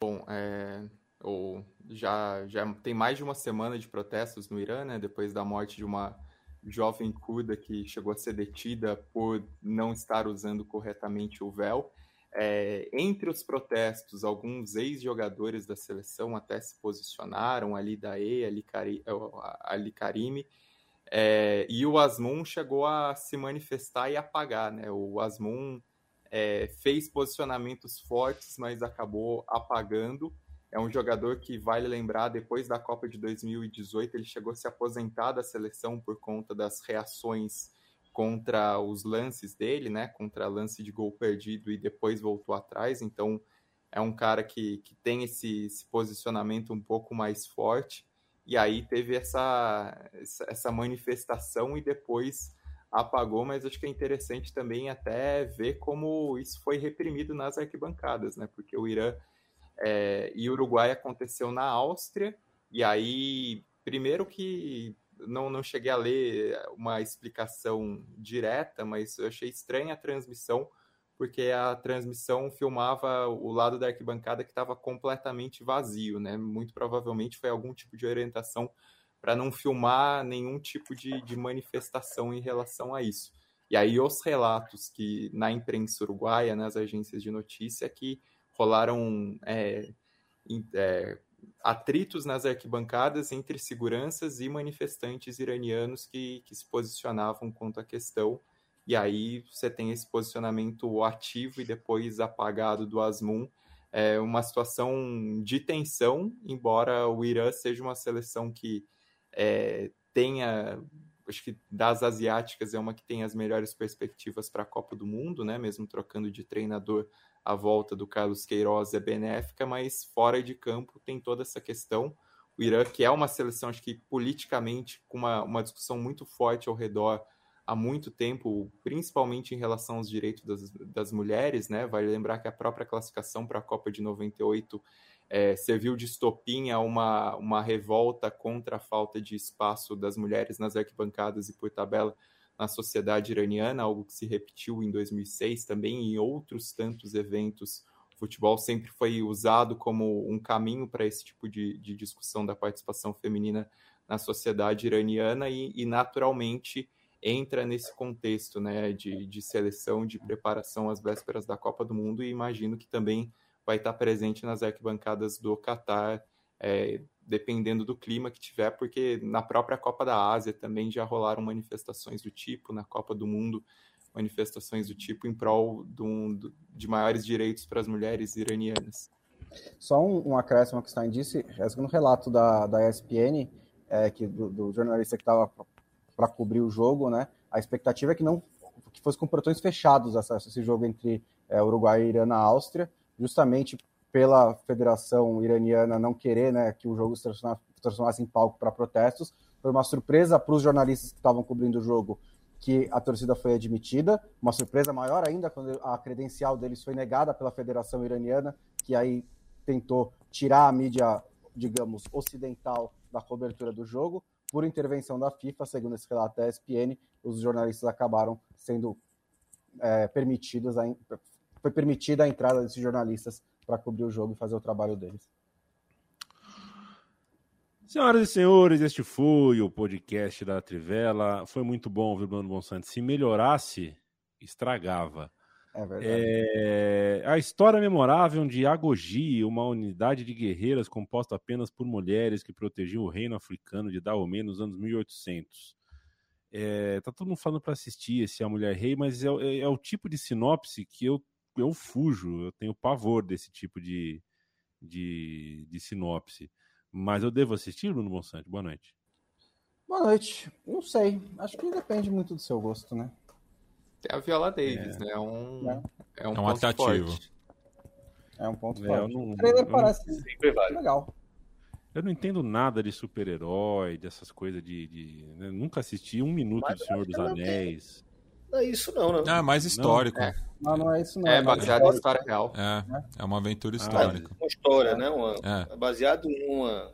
Bom, é, ou já, já tem mais de uma semana de protestos no Irã, né, depois da morte de uma jovem curda que chegou a ser detida por não estar usando corretamente o véu. É, entre os protestos, alguns ex-jogadores da seleção até se posicionaram, ali Dae, Ali, Cari, Ali Karimi, é, e o Asmun chegou a se manifestar e apagar. Né? O Asmun é, fez posicionamentos fortes, mas acabou apagando é um jogador que vale lembrar, depois da Copa de 2018, ele chegou a se aposentar da seleção por conta das reações contra os lances dele, né? Contra lance de gol perdido e depois voltou atrás. Então é um cara que, que tem esse, esse posicionamento um pouco mais forte. E aí teve essa, essa manifestação e depois apagou, mas acho que é interessante também até ver como isso foi reprimido nas arquibancadas, né? Porque o Irã é, e Uruguai aconteceu na Áustria, e aí, primeiro que não, não cheguei a ler uma explicação direta, mas eu achei estranha a transmissão, porque a transmissão filmava o lado da arquibancada que estava completamente vazio, né? Muito provavelmente foi algum tipo de orientação para não filmar nenhum tipo de, de manifestação em relação a isso. E aí os relatos que na imprensa uruguaia, nas agências de notícia, que rolaram é, é, atritos nas arquibancadas entre seguranças e manifestantes iranianos que, que se posicionavam quanto à questão. E aí você tem esse posicionamento ativo e depois apagado do Asmun. É uma situação de tensão, embora o Irã seja uma seleção que é, tenha, acho que das asiáticas é uma que tem as melhores perspectivas para a Copa do Mundo, né? Mesmo trocando de treinador a volta do Carlos Queiroz é benéfica, mas fora de campo tem toda essa questão. O Irã, que é uma seleção, acho que politicamente, com uma, uma discussão muito forte ao redor há muito tempo, principalmente em relação aos direitos das, das mulheres, né? Vale lembrar que a própria classificação para a Copa de 98 é, serviu de estopim a uma, uma revolta contra a falta de espaço das mulheres nas arquibancadas e por tabela na sociedade iraniana, algo que se repetiu em 2006 também em outros tantos eventos. O futebol sempre foi usado como um caminho para esse tipo de, de, discussão da participação feminina na sociedade iraniana e, e naturalmente entra nesse contexto né, de, de seleção, de preparação às vésperas da Copa do Mundo e imagino que também vai estar presente nas arquibancadas do Catar é, dependendo do clima que tiver, porque na própria Copa da Ásia também já rolaram manifestações do tipo, na Copa do Mundo, manifestações do tipo em prol do, de maiores direitos para as mulheres iranianas. Só um, um acréscimo que em disse, no relato da, da ESPN, é, que do, do jornalista que estava para cobrir o jogo, né? A expectativa é que não que fosse com portões fechados essa, esse jogo entre é, Uruguai e Irã na Áustria, justamente pela Federação Iraniana não querer né, que o jogo se transformasse em palco para protestos. Foi uma surpresa para os jornalistas que estavam cobrindo o jogo que a torcida foi admitida. Uma surpresa maior ainda quando a credencial deles foi negada pela Federação Iraniana, que aí tentou tirar a mídia, digamos, ocidental da cobertura do jogo. Por intervenção da FIFA, segundo esse relato da ESPN, os jornalistas acabaram sendo é, permitidos, a, foi permitida a entrada desses jornalistas para cobrir o jogo e fazer o trabalho deles. Senhoras e senhores, este foi o podcast da Trivela. Foi muito bom, viu, Bruno Monsanto? Se melhorasse, estragava. É verdade. É... A história memorável de Agogi, uma unidade de guerreiras composta apenas por mulheres que protegiam o reino africano de Dahomey nos anos 1800. É... Tá todo mundo falando para assistir esse A Mulher Rei, mas é, é, é o tipo de sinopse que eu eu fujo, eu tenho pavor desse tipo de, de, de sinopse. Mas eu devo assistir, Bruno Bonsante? Boa noite. Boa noite. Não sei. Acho que depende muito do seu gosto, né? Tem a Viola Davis, é. né? É um, é. é um, é um atrativo. Forte. É um ponto é, forte. Não, o trailer parece sempre vale. legal. Eu não entendo nada de super-herói, dessas coisas de. de né? Nunca assisti um minuto Mas do Senhor dos Anéis. Não é isso não, né? Ah, mais histórico. Não, é. não, não é isso não. É, é baseado em história real. É, é uma aventura histórica. uma história, né? Uma, é. Baseado em uma,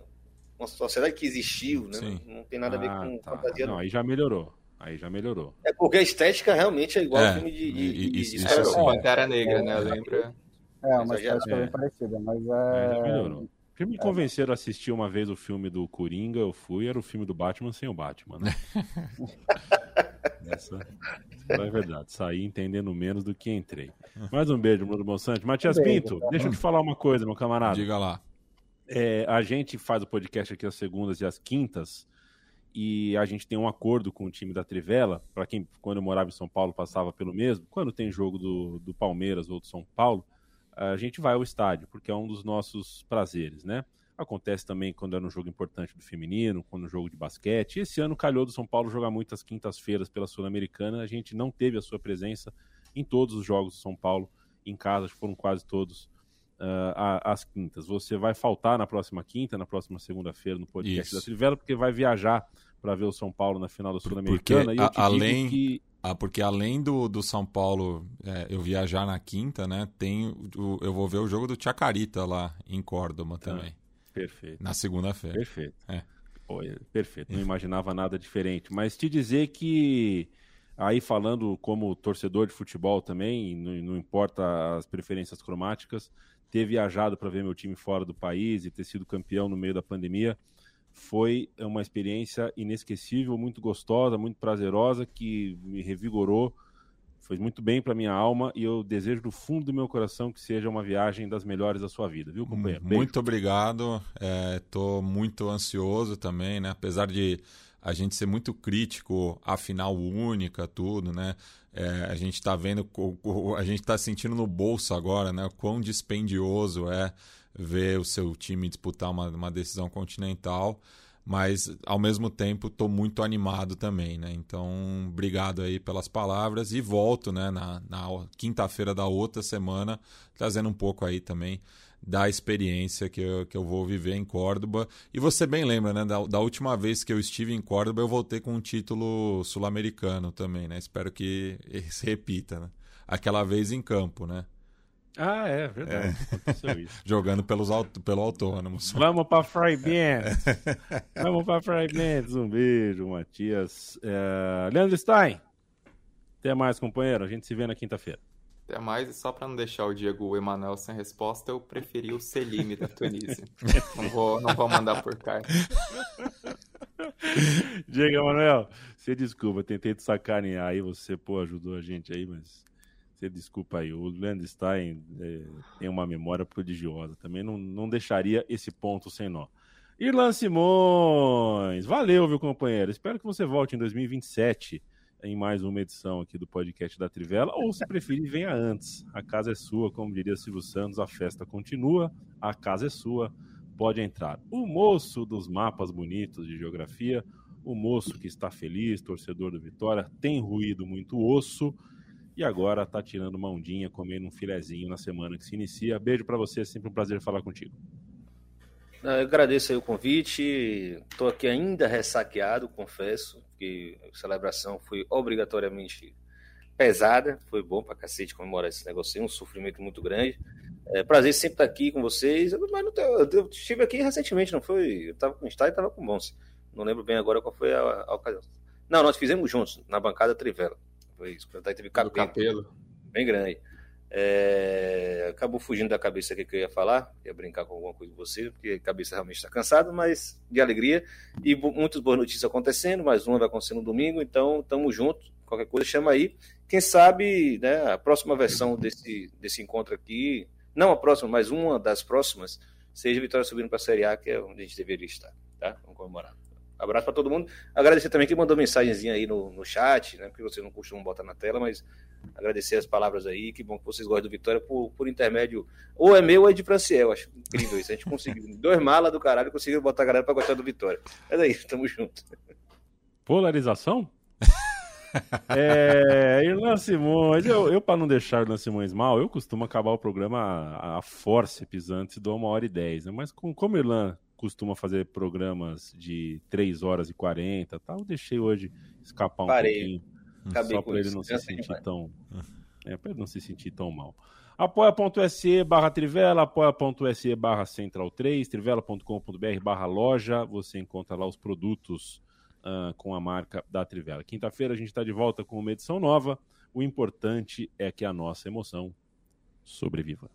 uma sociedade que existiu, né? Sim. Não tem nada a ver ah, com tá. fantasia. Não, aí já melhorou. Aí já melhorou. É porque a estética realmente é igual é, ao filme de, de, de, de, de é, Pantera Negra, né? Lembra? É, uma estética bem parecida, mas é... Aí já melhorou. me convenceram a assistir uma vez o filme do Coringa, eu fui, era o filme do Batman sem o Batman, né? Essa, é verdade. Saí entendendo menos do que entrei. Mais um beijo, Bruno Bonsante. Matias um Pinto, tá? deixa eu te falar uma coisa, meu camarada. Diga lá. É, a gente faz o podcast aqui às segundas e às quintas e a gente tem um acordo com o time da Trivela, para quem, quando eu morava em São Paulo, passava pelo mesmo. Quando tem jogo do, do Palmeiras ou do São Paulo, a gente vai ao estádio, porque é um dos nossos prazeres, né? Acontece também quando era um jogo importante do feminino, quando um jogo de basquete. Esse ano calhou do São Paulo jogar muitas quintas-feiras pela Sul-Americana. A gente não teve a sua presença em todos os jogos do São Paulo em casa, foram quase todos uh, às quintas. Você vai faltar na próxima quinta, na próxima segunda-feira no podcast Isso. da Trivela, porque vai viajar para ver o São Paulo na final da Sul-Americana. E além que... Ah, porque além do, do São Paulo é, eu viajar na quinta, né? Tem o, eu vou ver o jogo do Chacarita lá em Córdoba tá. também. Perfeito. Na segunda-feira. Perfeito. É. Perfeito. Não imaginava nada diferente. Mas te dizer que, aí falando como torcedor de futebol também, não, não importa as preferências cromáticas, ter viajado para ver meu time fora do país e ter sido campeão no meio da pandemia foi uma experiência inesquecível, muito gostosa, muito prazerosa, que me revigorou Fez muito bem para minha alma e eu desejo do fundo do meu coração que seja uma viagem das melhores da sua vida, viu, companheiro? Beijo. Muito obrigado. Estou é, muito ansioso também, né? Apesar de a gente ser muito crítico à final única, tudo, né? É, a gente está vendo, a gente está sentindo no bolso agora, né? Quão dispendioso é ver o seu time disputar uma, uma decisão continental. mas ao mesmo tempo estou muito animado também, né? Então, obrigado aí pelas palavras e volto, né, na, na quinta-feira da outra semana, trazendo um pouco aí também da experiência que eu, que eu vou viver em Córdoba. E você bem lembra, né? Da, da última vez que eu estive em Córdoba, eu voltei com um título sul-americano também, né? Espero que se repita, né? Aquela vez em campo, né? Ah, é, verdade. É. Jogando pelos pelo autônomo. Vamos para Fry Benz. Vamos para Fry Benz. Um beijo, Matias. É... Leandro Stein. Até mais, companheiro. A gente se vê na quinta-feira. Até mais. E só para não deixar o Diego Emanuel sem resposta, eu preferi o Selim da Tunísia. não, vou, não vou mandar por carta. Diego Emanuel, você desculpa, tentei te sacanear aí, você pô, ajudou a gente aí, mas você desculpa aí, o Landstein é, tem uma memória prodigiosa. Também não, não deixaria esse ponto sem nó. Irlan Simões, valeu, viu, companheiro? Espero que você volte em 2027 em mais uma edição aqui do podcast da Trivela, ou se preferir, venha antes. A casa é sua, como diria Silvio Santos, a festa continua, a casa é sua, pode entrar. O moço dos mapas bonitos de geografia, o moço que está feliz, torcedor do Vitória, tem ruído muito osso e agora tá tirando uma ondinha, comendo um filezinho na semana que se inicia. Beijo para você, é sempre um prazer falar contigo. Eu agradeço aí o convite. Estou aqui ainda ressaqueado, confesso, que a celebração foi obrigatoriamente pesada. Foi bom para cacete comemorar esse negócio aí, um sofrimento muito grande. É, prazer sempre estar aqui com vocês. Mas não tenho, eu estive aqui recentemente, não foi? Eu estava com o e estava com o Bonse. Não lembro bem agora qual foi a, a ocasião. Não, nós fizemos juntos, na bancada Trivela. Foi isso. Daí teve cabelo, cabelo. Bem grande. É... Acabou fugindo da cabeça aqui que eu ia falar, ia brincar com alguma coisa com você, porque a cabeça realmente está cansada, mas de alegria. E muitas boas notícias acontecendo, mais uma vai acontecer no domingo, então estamos juntos. Qualquer coisa chama aí. Quem sabe né, a próxima versão desse, desse encontro aqui, não a próxima, mas uma das próximas, seja Vitória subindo para a Série A, que é onde a gente deveria estar. Tá? Vamos comemorar. Abraço para todo mundo. Agradecer também quem mandou mensagenzinha aí no, no chat, né? Porque vocês não costumam botar na tela, mas agradecer as palavras aí. Que bom que vocês gostam do Vitória por, por intermédio. Ou é meu ou é de Franciel. Acho incrível isso. A gente conseguiu. Dois malas do caralho conseguiram botar a galera para gostar do Vitória. Mas aí, tamo junto. Polarização? é, Irlan Simões, eu, eu para não deixar o Irlan Simões mal, eu costumo acabar o programa a, a force pisante, dou uma hora e dez, né? mas com, como Irlan costuma fazer programas de 3 horas e 40 tal. Eu deixei hoje escapar um Parei. pouquinho. Acabei só para ele não se sentir tão. É, para ele não se sentir tão mal. apoia.se barra Trivela, apoia.se barra Central 3, trivela.com.br barra loja, você encontra lá os produtos uh, com a marca da Trivela. Quinta-feira a gente está de volta com uma edição nova. O importante é que a nossa emoção sobreviva.